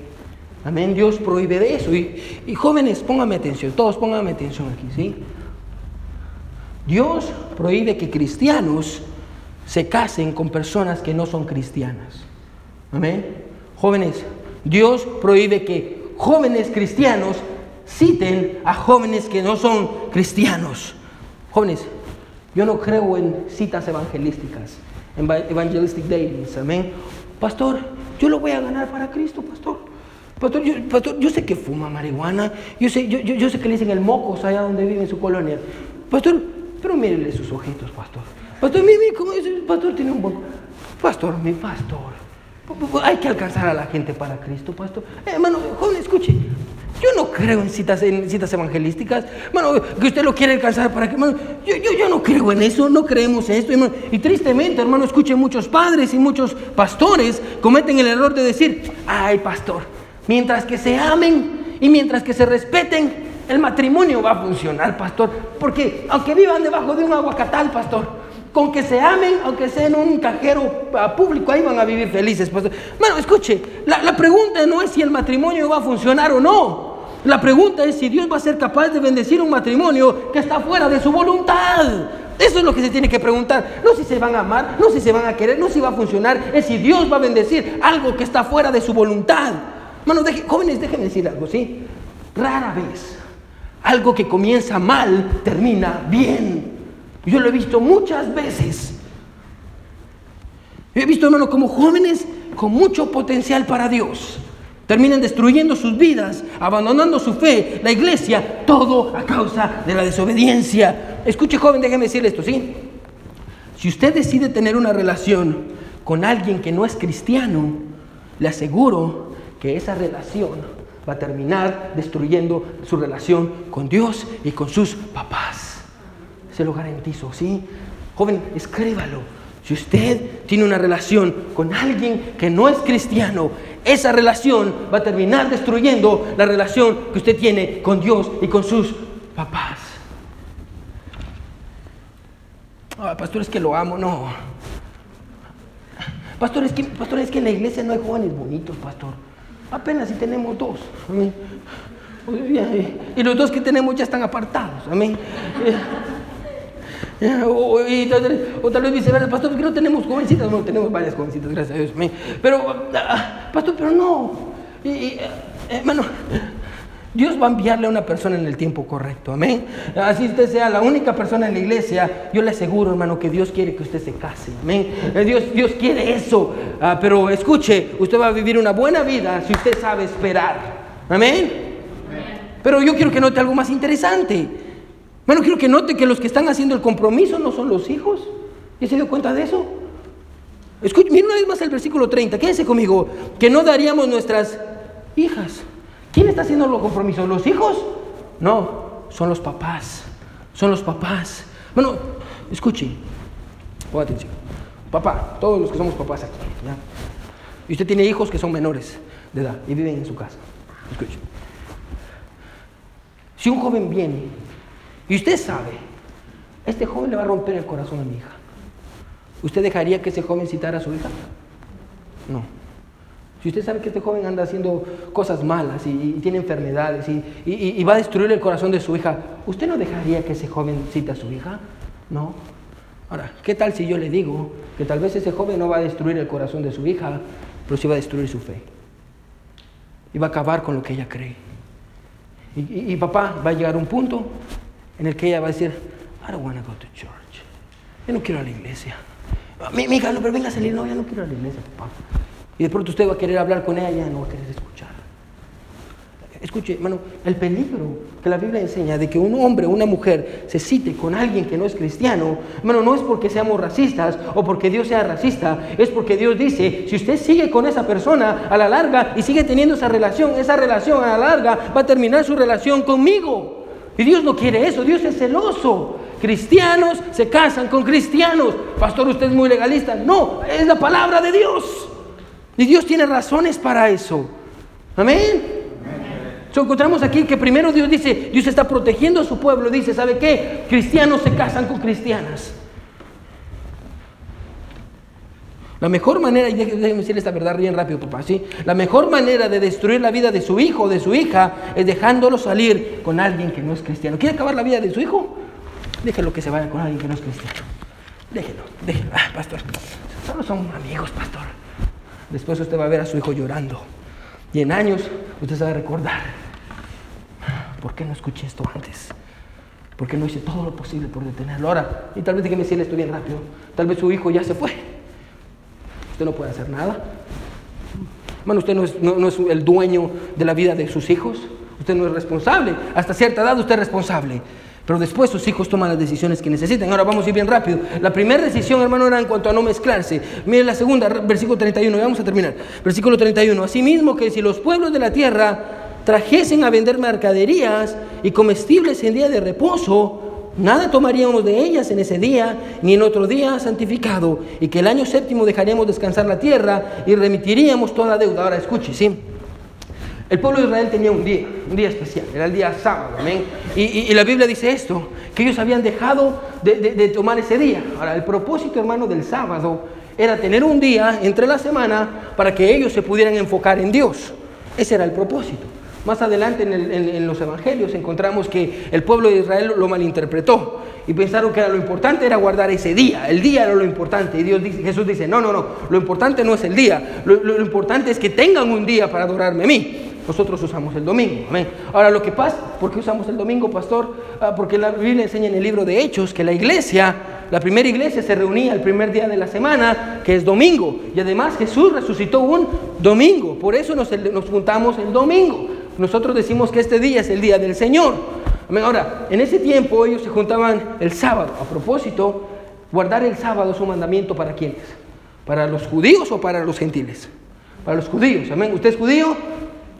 Amén, Dios prohíbe de eso. Y, y jóvenes, pónganme atención, todos pónganme atención aquí, ¿sí? Dios prohíbe que cristianos se casen con personas que no son cristianas. Amén. Jóvenes, Dios prohíbe que jóvenes cristianos citen a jóvenes que no son cristianos. Jóvenes, yo no creo en citas evangelísticas, en evangelistic days. Amén. Pastor, yo lo voy a ganar para Cristo, pastor. Pastor yo, pastor, yo sé que fuma marihuana, yo sé, yo, yo, sé que le dicen el mocos allá donde vive en su colonia. Pastor, pero mírenle sus ojitos, pastor. Pastor, mire, ¿cómo dice? Pastor tiene un buen... Pastor, mi pastor. Hay que alcanzar a la gente para Cristo, pastor. Eh, hermano, joven, escuche. Yo no creo en citas, en citas evangelísticas. Hermano, que usted lo quiere alcanzar para que... Hermano, yo, yo, yo no creo en eso, no creemos en esto. Hermano. Y tristemente, hermano, escuche, muchos padres y muchos pastores cometen el error de decir, ay, pastor, mientras que se amen y mientras que se respeten, el matrimonio va a funcionar, pastor. Porque aunque vivan debajo de un aguacatal, pastor, con que se amen, aunque sea en un cajero ah, público, ahí van a vivir felices. Bueno, escuche, la, pregunta no es si el matrimonio va a funcionar o no. La pregunta es si Dios va a ser capaz de bendecir un matrimonio que está fuera de su voluntad. Eso es lo que se tiene que preguntar. No si se van a amar, no si se van a querer, no si va a funcionar, es si Dios va a bendecir algo que está fuera de su voluntad. Bueno, jóvenes, déjenme decir algo, ¿sí? Rara vez algo que comienza mal termina bien. Yo lo he visto muchas veces. He visto, hermano, como jóvenes con mucho potencial para Dios terminan destruyendo sus vidas, abandonando su fe, la iglesia, todo a causa de la desobediencia. Escuche, joven, déjeme decirle esto, ¿sí? Si usted decide tener una relación con alguien que no es cristiano, le aseguro que esa relación va a terminar destruyendo su relación con Dios y con sus papás. Se lo garantizo, ¿sí? Joven, escríbalo. Si usted tiene una relación con alguien que no es cristiano, esa relación va a terminar destruyendo la relación que usted tiene con Dios y con sus papás. Ah, pastor, es que lo amo, no. Pastor es, que, pastor, es que en la iglesia no hay jóvenes bonitos, pastor. Apenas si tenemos dos. Y los dos que tenemos ya están apartados. Amén. O, tal vez viceversa, pastor, porque no tenemos jovencitas, no tenemos varias jovencitas, gracias a Dios. Pero, ah, pastor, pero no. Y, hermano, Dios va a enviarle a una persona en el tiempo correcto, amén. Así usted sea la única persona en la iglesia, yo le aseguro, hermano, que Dios quiere que usted se case, amén. Eh, Dios, Dios quiere eso, ah, pero escuche, usted va a vivir una buena vida si usted sabe esperar, amén. Pero yo quiero que note algo más interesante. Bueno, quiero que note que los que están haciendo el compromiso no son los hijos. ¿Ya se dio cuenta de eso? Escuche, miren una vez más el versículo 30, quédense conmigo, que no daríamos nuestras hijas. ¿Quién está haciendo los compromisos? ¿Los hijos? No, son los papás. Son los papás. Bueno, escuche, ponga atención. Papá, todos los que somos papás aquí, Y usted tiene hijos que son menores de edad y viven en su casa. Escuche. Si un joven viene y usted sabe, este joven le va a romper el corazón a mi hija, ¿usted dejaría que ese joven citara a su hija? No. Si usted sabe que este joven anda haciendo cosas malas y, tiene enfermedades y, va a destruir el corazón de su hija, ¿usted no dejaría que ese joven cita a su hija? No. Ahora, ¿qué tal si yo le digo que tal vez ese joven no va a destruir el corazón de su hija, pero sí va a destruir su fe? Y va a acabar con lo que ella cree. Y, papá va a llegar a un punto en el que ella va a decir, I don't want to go to church. Yo no quiero ir a la iglesia. Mi, hija, no, pero venga a salir. No, ya no quiero ir a la iglesia, papá. Y de pronto usted va a querer hablar con ella y ya no va a querer escuchar. Escuche, hermano, el peligro que la Biblia enseña de que un hombre o una mujer se cite con alguien que no es cristiano, hermano, no es porque seamos racistas o porque Dios sea racista, es porque Dios dice, si usted sigue con esa persona a la larga y sigue teniendo esa relación, esa relación a la larga va a terminar su relación conmigo. Y Dios no quiere eso, Dios es celoso. Cristianos se casan con cristianos. Pastor, usted es muy legalista. No, es la palabra de Dios. Y Dios tiene razones para eso. Amén. encontramos aquí que primero Dios dice, Dios está protegiendo a su pueblo. Dice, ¿sabe qué? Cristianos se casan con cristianas. La mejor manera, y déjenme decir esta verdad bien rápido, papá, ¿sí? La mejor manera de destruir la vida de su hijo o de su hija es dejándolo salir con alguien que no es cristiano. ¿Quiere acabar la vida de su hijo? Déjelo que se vaya con alguien que no es cristiano. Déjelo, déjelo. Ah, pastor, solo son amigos, pastor. Después usted va a ver a su hijo llorando. Y en años usted se va a recordar, ¿por qué no escuché esto antes? ¿Por qué no hice todo lo posible por detenerlo? Ahora, y tal vez déjeme decirle esto bien rápido, tal vez su hijo ya se fue. Usted no puede hacer nada. Bueno, usted no es, el dueño de la vida de sus hijos. Usted no es responsable. Hasta cierta edad usted es responsable. Pero después sus hijos toman las decisiones que necesitan. Ahora vamos a ir bien rápido. La primera decisión, hermano, era en cuanto a no mezclarse. Mire la segunda, versículo 31, vamos a terminar. Versículo 31. Asimismo que si los pueblos de la tierra trajesen a vender mercaderías y comestibles en día de reposo, nada tomaríamos de ellas en ese día, ni en otro día santificado, y que el año séptimo dejaríamos descansar la tierra y remitiríamos toda deuda. Ahora escuche, ¿sí? El pueblo de Israel tenía un día, un día especial, era el día sábado, amén. Y, la Biblia dice esto, que ellos habían dejado de, tomar ese día. Ahora, el propósito, hermano, del sábado era tener un día entre la semana para que ellos se pudieran enfocar en Dios. Ese era el propósito. Más adelante en, los evangelios encontramos que el pueblo de Israel lo malinterpretó y pensaron que lo importante era guardar ese día, el día era lo importante. Y Dios dice, Jesús dice, no, no, no, lo importante no es el día, lo, lo importante es que tengan un día para adorarme a mí. Nosotros usamos el domingo. Amén. Ahora, lo que pasa, ¿por qué usamos el domingo, pastor? Ah, porque la Biblia enseña en el libro de Hechos que la iglesia, la primera iglesia se reunía el primer día de la semana, que es domingo. Y además Jesús resucitó un domingo. Por eso nos, nos juntamos el domingo. Nosotros decimos que este día es el día del Señor. Ahora, en ese tiempo ellos se juntaban el sábado. A propósito, guardar el sábado es un mandamiento para quiénes? ¿Para los judíos o para los gentiles? Para los judíos. Amén. ¿Usted es judío?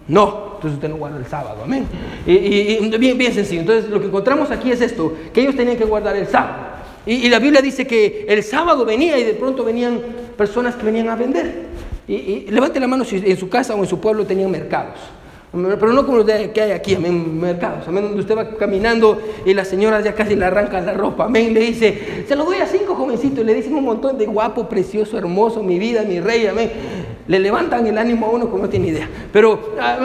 No, entonces usted no guarda el sábado, amén. Y, bien sencillo. Entonces lo que encontramos aquí es esto, que ellos tenían que guardar el sábado. Y, la Biblia dice que el sábado venía y de pronto venían personas que venían a vender. Y, levante la mano si en su casa o en su pueblo tenían mercados. Pero no como los que hay aquí, amén, mercados, amén, donde usted va caminando y la señora ya casi le arranca la ropa, amén, le dice, se lo doy a cinco jovencitos, y le dicen un montón de guapo, precioso, hermoso, mi vida, mi rey, amén. Le levantan el ánimo a uno como no tiene idea. Pero ah,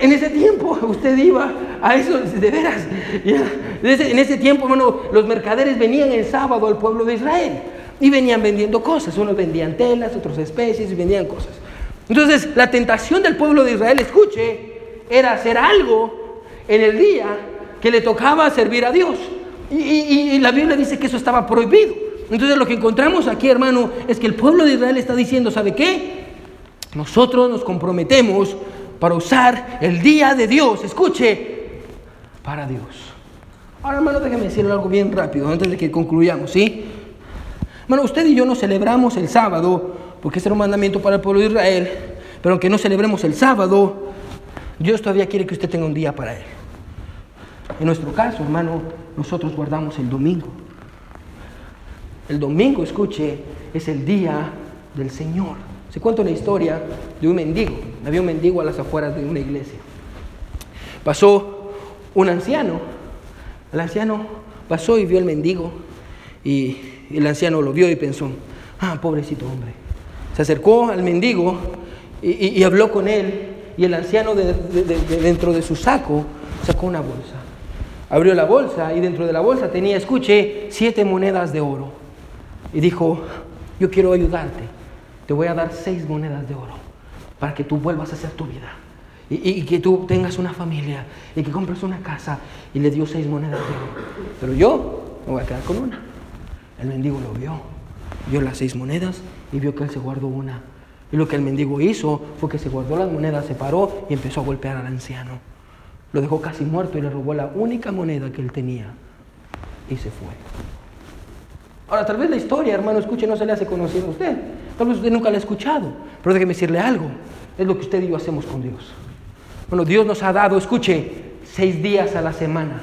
en ese tiempo usted iba a eso, de veras. En ese tiempo, hermano, los mercaderes venían el sábado al pueblo de Israel y venían vendiendo cosas. Unos vendían telas, otros especies y vendían cosas. Entonces, la tentación del pueblo de Israel, escuche, era hacer algo en el día que le tocaba servir a Dios. Y, la Biblia dice que eso estaba prohibido. Entonces, lo que encontramos aquí, hermano, es que el pueblo de Israel está diciendo, ¿sabe qué? Nosotros nos comprometemos para usar el día de Dios, escuche, para Dios. Ahora, hermano, déjeme decirle algo bien rápido antes de que concluyamos, ¿sí? Bueno, usted y yo no celebramos el sábado porque es un mandamiento para el pueblo de Israel, pero aunque no celebremos el sábado, Dios todavía quiere que usted tenga un día para Él. En nuestro caso, hermano, nosotros guardamos el domingo. El domingo, escuche, es el día del Señor. Se cuenta una historia de un mendigo. Había un mendigo a las afueras de una iglesia. Pasó un anciano. El anciano pasó y vio al mendigo. Y el anciano lo vio y pensó, ah, pobrecito hombre. Se acercó al mendigo y, habló con él. Y el anciano dentro de su saco sacó una bolsa. Abrió la bolsa y dentro de la bolsa tenía, escuche, siete monedas de oro. Y dijo, yo quiero ayudarte te voy a dar seis monedas de oro para que tú vuelvas a hacer tu vida. Y, que tú tengas una familia y que compres una casa. Y le dio seis monedas de oro. Pero yo me voy a quedar con una. El mendigo lo vio. Vio las seis monedas y vio que él se guardó una. Y lo que el mendigo hizo fue que se guardó las monedas, se paró y empezó a golpear al anciano. Lo dejó casi muerto y le robó la única moneda que él tenía. Y se fue. Ahora, tal vez la historia, hermano, escuche, no se le hace conocido a usted. Tal vez usted nunca la ha escuchado. Pero déjeme decirle algo. Es lo que usted y yo hacemos con Dios. Bueno, Dios nos ha dado, escuche, seis días a la semana.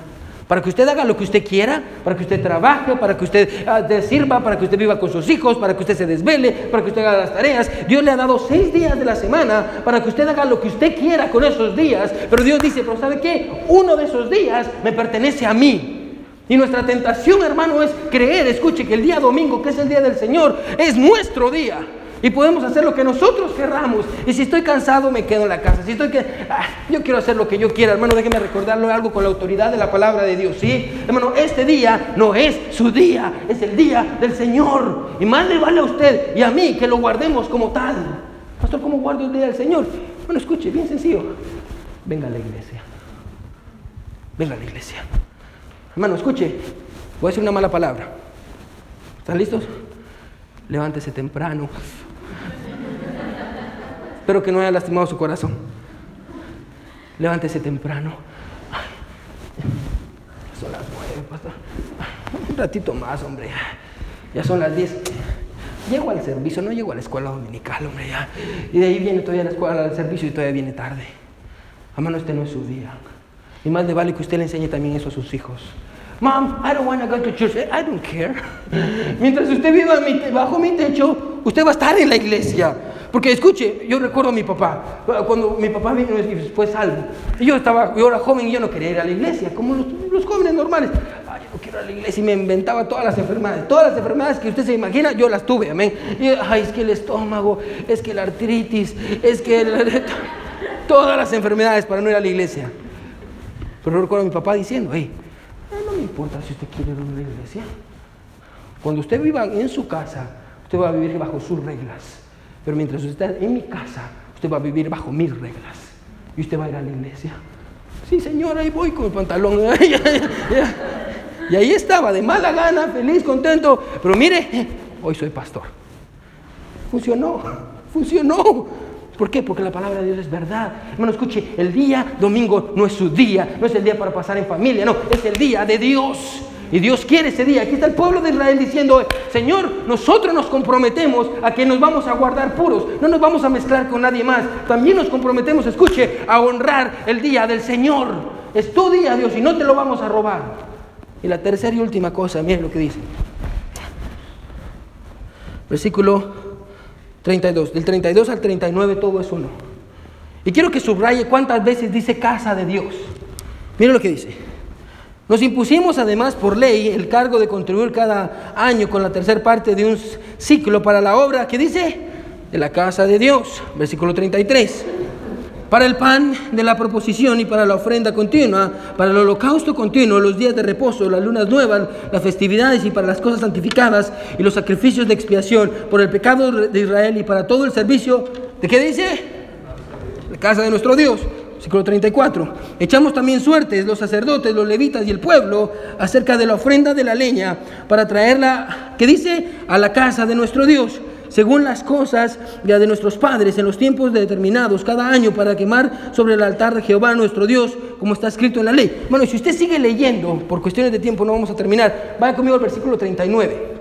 Para que usted haga lo que usted quiera, para que usted trabaje, para que usted ah, sirva, para que usted viva con sus hijos, para que usted se desvele, para que usted haga las tareas. Dios le ha dado seis días de la semana para que usted haga lo que usted quiera con esos días. Pero Dios dice, pero ¿sabe qué? Uno de esos días me pertenece a mí. Y nuestra tentación, hermano, es creer, escuche, que el día domingo, que es el día del Señor, es nuestro día. Y podemos hacer lo que nosotros querramos. Y si estoy cansado, me quedo en la casa. Si estoy que ah, yo quiero hacer lo que yo quiera, hermano, déjeme recordarlo algo con la autoridad de la palabra de Dios. Sí, hermano, este día no es su día, es el día del Señor. Y más le vale a usted y a mí que lo guardemos como tal. Pastor, ¿cómo guardo el día del Señor? Bueno, escuche, bien sencillo. Venga a la iglesia. Venga a la iglesia. Hermano, escuche, voy a decir una mala palabra. ¿Están listos? Levántese temprano. Espero que no haya lastimado su corazón. Levántese temprano. son las nueve, pastor. Un ratito más, hombre. Ya son las diez. Llego al servicio, no llego a la escuela dominical, hombre, ya. Y de ahí viene todavía la escuela al servicio y todavía viene tarde. Hermano, este no es su día. Y más le vale que usted le enseñe también eso a sus hijos. Mom, I don't want to go to church. I don't care. Mientras usted viva bajo mi techo, usted va a estar en la iglesia. Porque escuche, yo recuerdo a mi papá, cuando mi papá vino y fue salvo. Yo estaba, yo era joven y yo no quería ir a la iglesia, como los, jóvenes normales. Ay, yo no quiero ir a la iglesia y me inventaba todas las enfermedades. Todas las enfermedades que usted se imagina, yo las tuve, amén. Y, ay, es que el estómago, es que la artritis, es que el... todas las enfermedades para no ir a la iglesia. Pero recuerdo a mi papá diciendo, hey, no me importa si usted quiere ir a una iglesia. Cuando usted viva en su casa, usted va a vivir bajo sus reglas. Pero mientras usted está en mi casa, usted va a vivir bajo mis reglas. Y usted va a ir a la iglesia. Sí, señor, ahí voy con el pantalón. Y ahí estaba, de mala gana, feliz, contento. Pero mire, hoy soy pastor. Funcionó, funcionó. ¿Por qué? Porque la palabra de Dios es verdad. Hermano, escuche, el día domingo no es su día, no es el día para pasar en familia, no, es el día de Dios. Y Dios quiere ese día. Aquí está el pueblo de Israel diciendo, Señor, nosotros nos comprometemos a que nos vamos a guardar puros, no nos vamos a mezclar con nadie más. También nos comprometemos, escuche, a honrar el día del Señor. Es tu día, Dios, y no te lo vamos a robar. Y la tercera y última cosa, miren lo que dice. Versículo 32. Del 32 al 39 todo es uno. Y quiero que subraye cuántas veces dice casa de Dios. Miren lo que dice. Nos impusimos además por ley el cargo de contribuir cada año con la tercera parte de un ciclo para la obra que dice de la casa de Dios. Versículo 33 para el pan de la proposición y para la ofrenda continua, para el holocausto continuo, los días de reposo, las lunas nuevas, las festividades y para las cosas santificadas y los sacrificios de expiación por el pecado de Israel y para todo el servicio, ¿de qué dice? La casa de nuestro Dios. Versículo 34. Echamos también suertes los sacerdotes, los levitas y el pueblo acerca de la ofrenda de la leña para traerla, ¿qué dice? A la casa de nuestro Dios según las cosas ya de nuestros padres en los tiempos determinados cada año para quemar sobre el altar de Jehová nuestro Dios, como está escrito en la ley. Bueno, si usted sigue leyendo, por cuestiones de tiempo no vamos a terminar, vaya conmigo al versículo 39.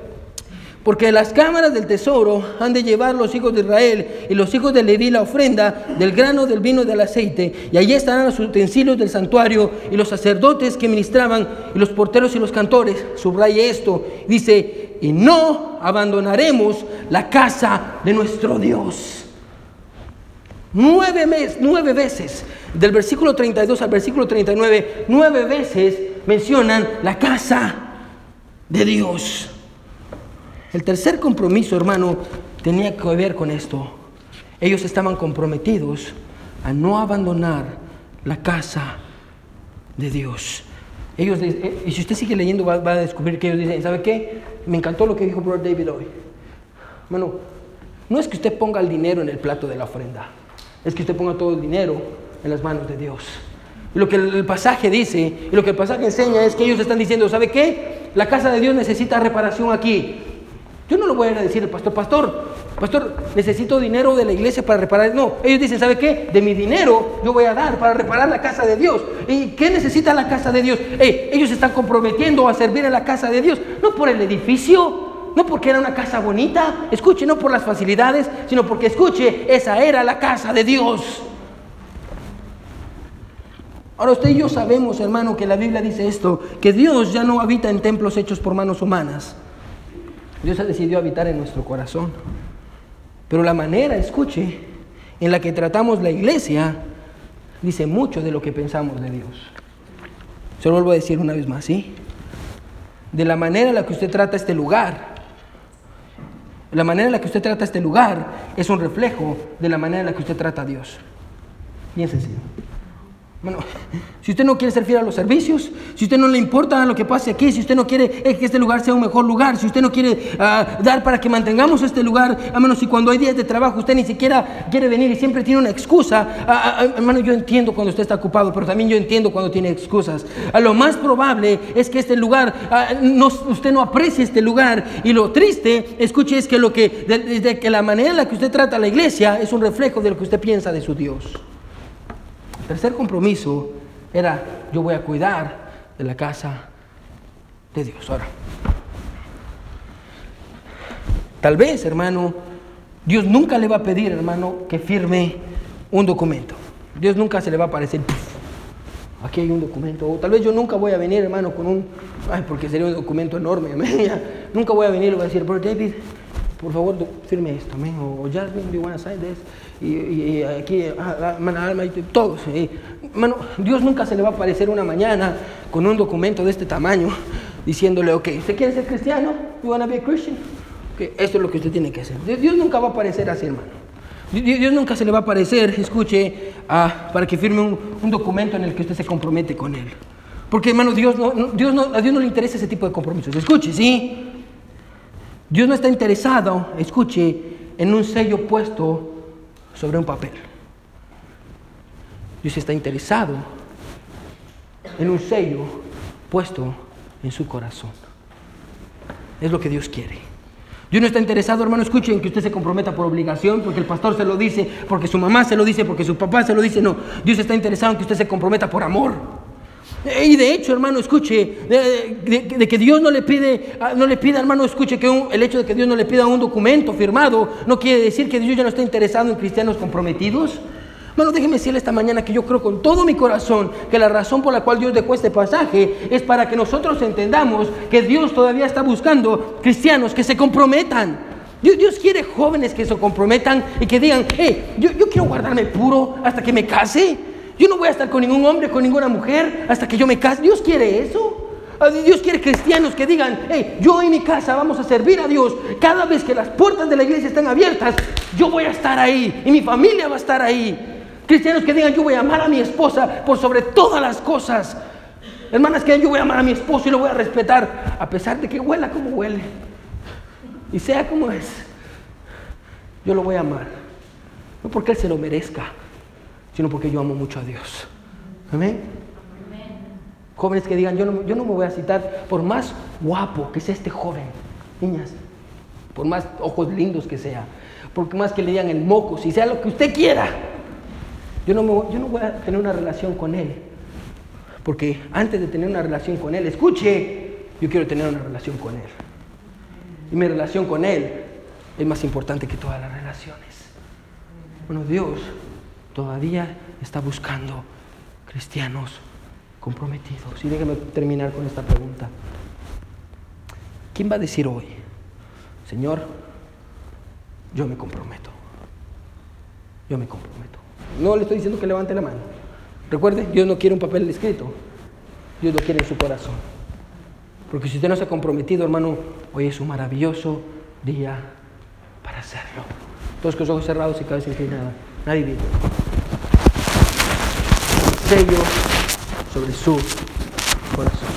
Porque las cámaras del tesoro han de llevar los hijos de Israel y los hijos de Leví la ofrenda del grano, del vino y del aceite. Y allí estarán los utensilios del santuario y los sacerdotes que ministraban y los porteros y los cantores. Subraye esto. Dice, y no abandonaremos la casa de nuestro Dios. Nueve, mes, nueve veces, del versículo 32 al versículo 39, nueve veces mencionan la casa de Dios. El tercer compromiso, hermano, tenía que ver con esto. Ellos estaban comprometidos a no abandonar la casa de Dios. Ellos, eh, y si usted sigue leyendo, va, a descubrir que ellos dicen, ¿sabe qué? Me encantó lo que dijo Brother David hoy. Bueno, no es que usted ponga el dinero en el plato de la ofrenda, es que usted ponga todo el dinero en las manos de Dios. lo que el pasaje dice y lo que el pasaje enseña es que ellos están diciendo, ¿sabe qué? La casa de Dios necesita reparación aquí. Yo no lo voy a ir a decir pastor, pastor, pastor, necesito dinero de la iglesia para reparar. No, ellos dicen, ¿sabe qué? De mi dinero yo voy a dar para reparar la casa de Dios. ¿Y qué necesita la casa de Dios? ellos están comprometiendo a servir a la casa de Dios, no por el edificio, no porque era una casa bonita, escuche, no por las facilidades, sino porque escuche, esa era la casa de Dios. Ahora usted y yo sabemos, hermano, que la Biblia dice esto, que Dios ya no habita en templos hechos por manos humanas. Dios ha decidido habitar en nuestro corazón. Pero la manera, escuche, en la que tratamos la iglesia dice mucho de lo que pensamos de Dios. Se lo vuelvo a decir una vez más, ¿sí? De la manera en la que usted trata este lugar, la manera en la que usted trata este lugar es un reflejo de la manera en la que usted trata a Dios. Bien sencillo. Bueno, si usted no quiere ser fiel a los servicios, si usted no le importa lo que pase aquí, si usted no quiere que este lugar sea un mejor lugar, si usted no quiere ah, dar para que mantengamos este lugar, menos si cuando hay días de trabajo usted ni siquiera quiere venir y siempre tiene una excusa, ah, ah, hermano, yo entiendo cuando usted está ocupado, pero también yo entiendo cuando tiene excusas. Lo más probable es que este lugar, no, usted no aprecie este lugar y lo triste, escuche, es que, lo que, de, que la manera en la que usted trata a la iglesia es un reflejo de lo que usted piensa de su Dios tercer compromiso era, yo voy a cuidar de la casa de Dios. Ahora, tal vez, hermano, Dios nunca le va a pedir, hermano, que firme un documento. Dios nunca se le va a aparecer, aquí hay un documento. O tal vez yo nunca voy a venir, hermano, con un, ay, porque sería un documento enorme. nunca voy a venir y voy a decir, pero David, por favor, firme esto, amén. O, Jasmine, do you want to sign this? Y, aquí, ah, Alma, y todos. Mano, Dios nunca se le va a aparecer una mañana con un documento de este tamaño diciéndole, ok, ¿usted quiere ser cristiano? You want to be a Christian? Okay, esto es lo que usted tiene que hacer. Dios nunca va a aparecer así, hermano. Dios nunca se le va a aparecer, escuche, para que firme un, documento en el que usted se compromete con Él. Porque, hermano, Dios no, Dios no, a Dios no le interesa ese tipo de compromisos. Escuche, ¿sí? Dios no está interesado, escuche, en un sello puesto sobre un papel. Dios está interesado en un sello puesto en su corazón. Es lo que Dios quiere. Dios no está interesado, hermano, escuche, en que usted se comprometa por obligación, porque el pastor se lo dice, porque su mamá se lo dice, porque su papá se lo dice. No, Dios está interesado en que usted se comprometa por amor. Y de hecho, hermano, escuche, de, que Dios no le pide, ah, no le pida, hermano, escuche que el hecho de que Dios no le pida un documento firmado no quiere decir que Dios ya no está interesado en cristianos comprometidos. Hermano, déjeme decirle esta mañana que yo creo con todo mi corazón que la razón por la cual Dios dejó este pasaje es para que nosotros entendamos que Dios todavía está buscando cristianos que se comprometan. Dios, quiere jóvenes que se comprometan y que digan, hey, yo, yo quiero guardarme puro hasta que me case. Yo no voy a estar con ningún hombre, con ninguna mujer, hasta que yo me case. Dios quiere eso. Dios quiere cristianos que digan, hey, yo y mi casa vamos a servir a Dios. Cada vez que las puertas de la iglesia están abiertas, yo voy a estar ahí y mi familia va a estar ahí. Cristianos que digan, yo voy a amar a mi esposa por sobre todas las cosas. Hermanas que digan, yo voy a amar a mi esposo y lo voy a respetar, a pesar de que huela como huele. Y sea como es. Yo lo voy a amar. No porque Él se lo merezca sino porque yo amo mucho a Dios. Amén. Jóvenes que digan, yo no, yo no me voy a citar, por más guapo que sea este joven, niñas, por más ojos lindos que sea, por más que le digan el moco, si sea lo que usted quiera, yo no, me, yo no voy a tener una relación con él. Porque antes de tener una relación con él, escuche, yo quiero tener una relación con él. Y mi relación con él es más importante que todas las relaciones. Bueno, Dios todavía está buscando cristianos comprometidos. Y déjeme terminar con esta pregunta. ¿Quién va a decir hoy, Señor, yo me comprometo? Yo me comprometo. No le estoy diciendo que levante la mano. Recuerde, Dios no quiere un papel escrito. Dios lo quiere en su corazón. Porque si usted no se ha comprometido, hermano, hoy es un maravilloso día para hacerlo. Todos con los ojos cerrados y cabeza inclinada. Nadie viene sello sobre su corazón.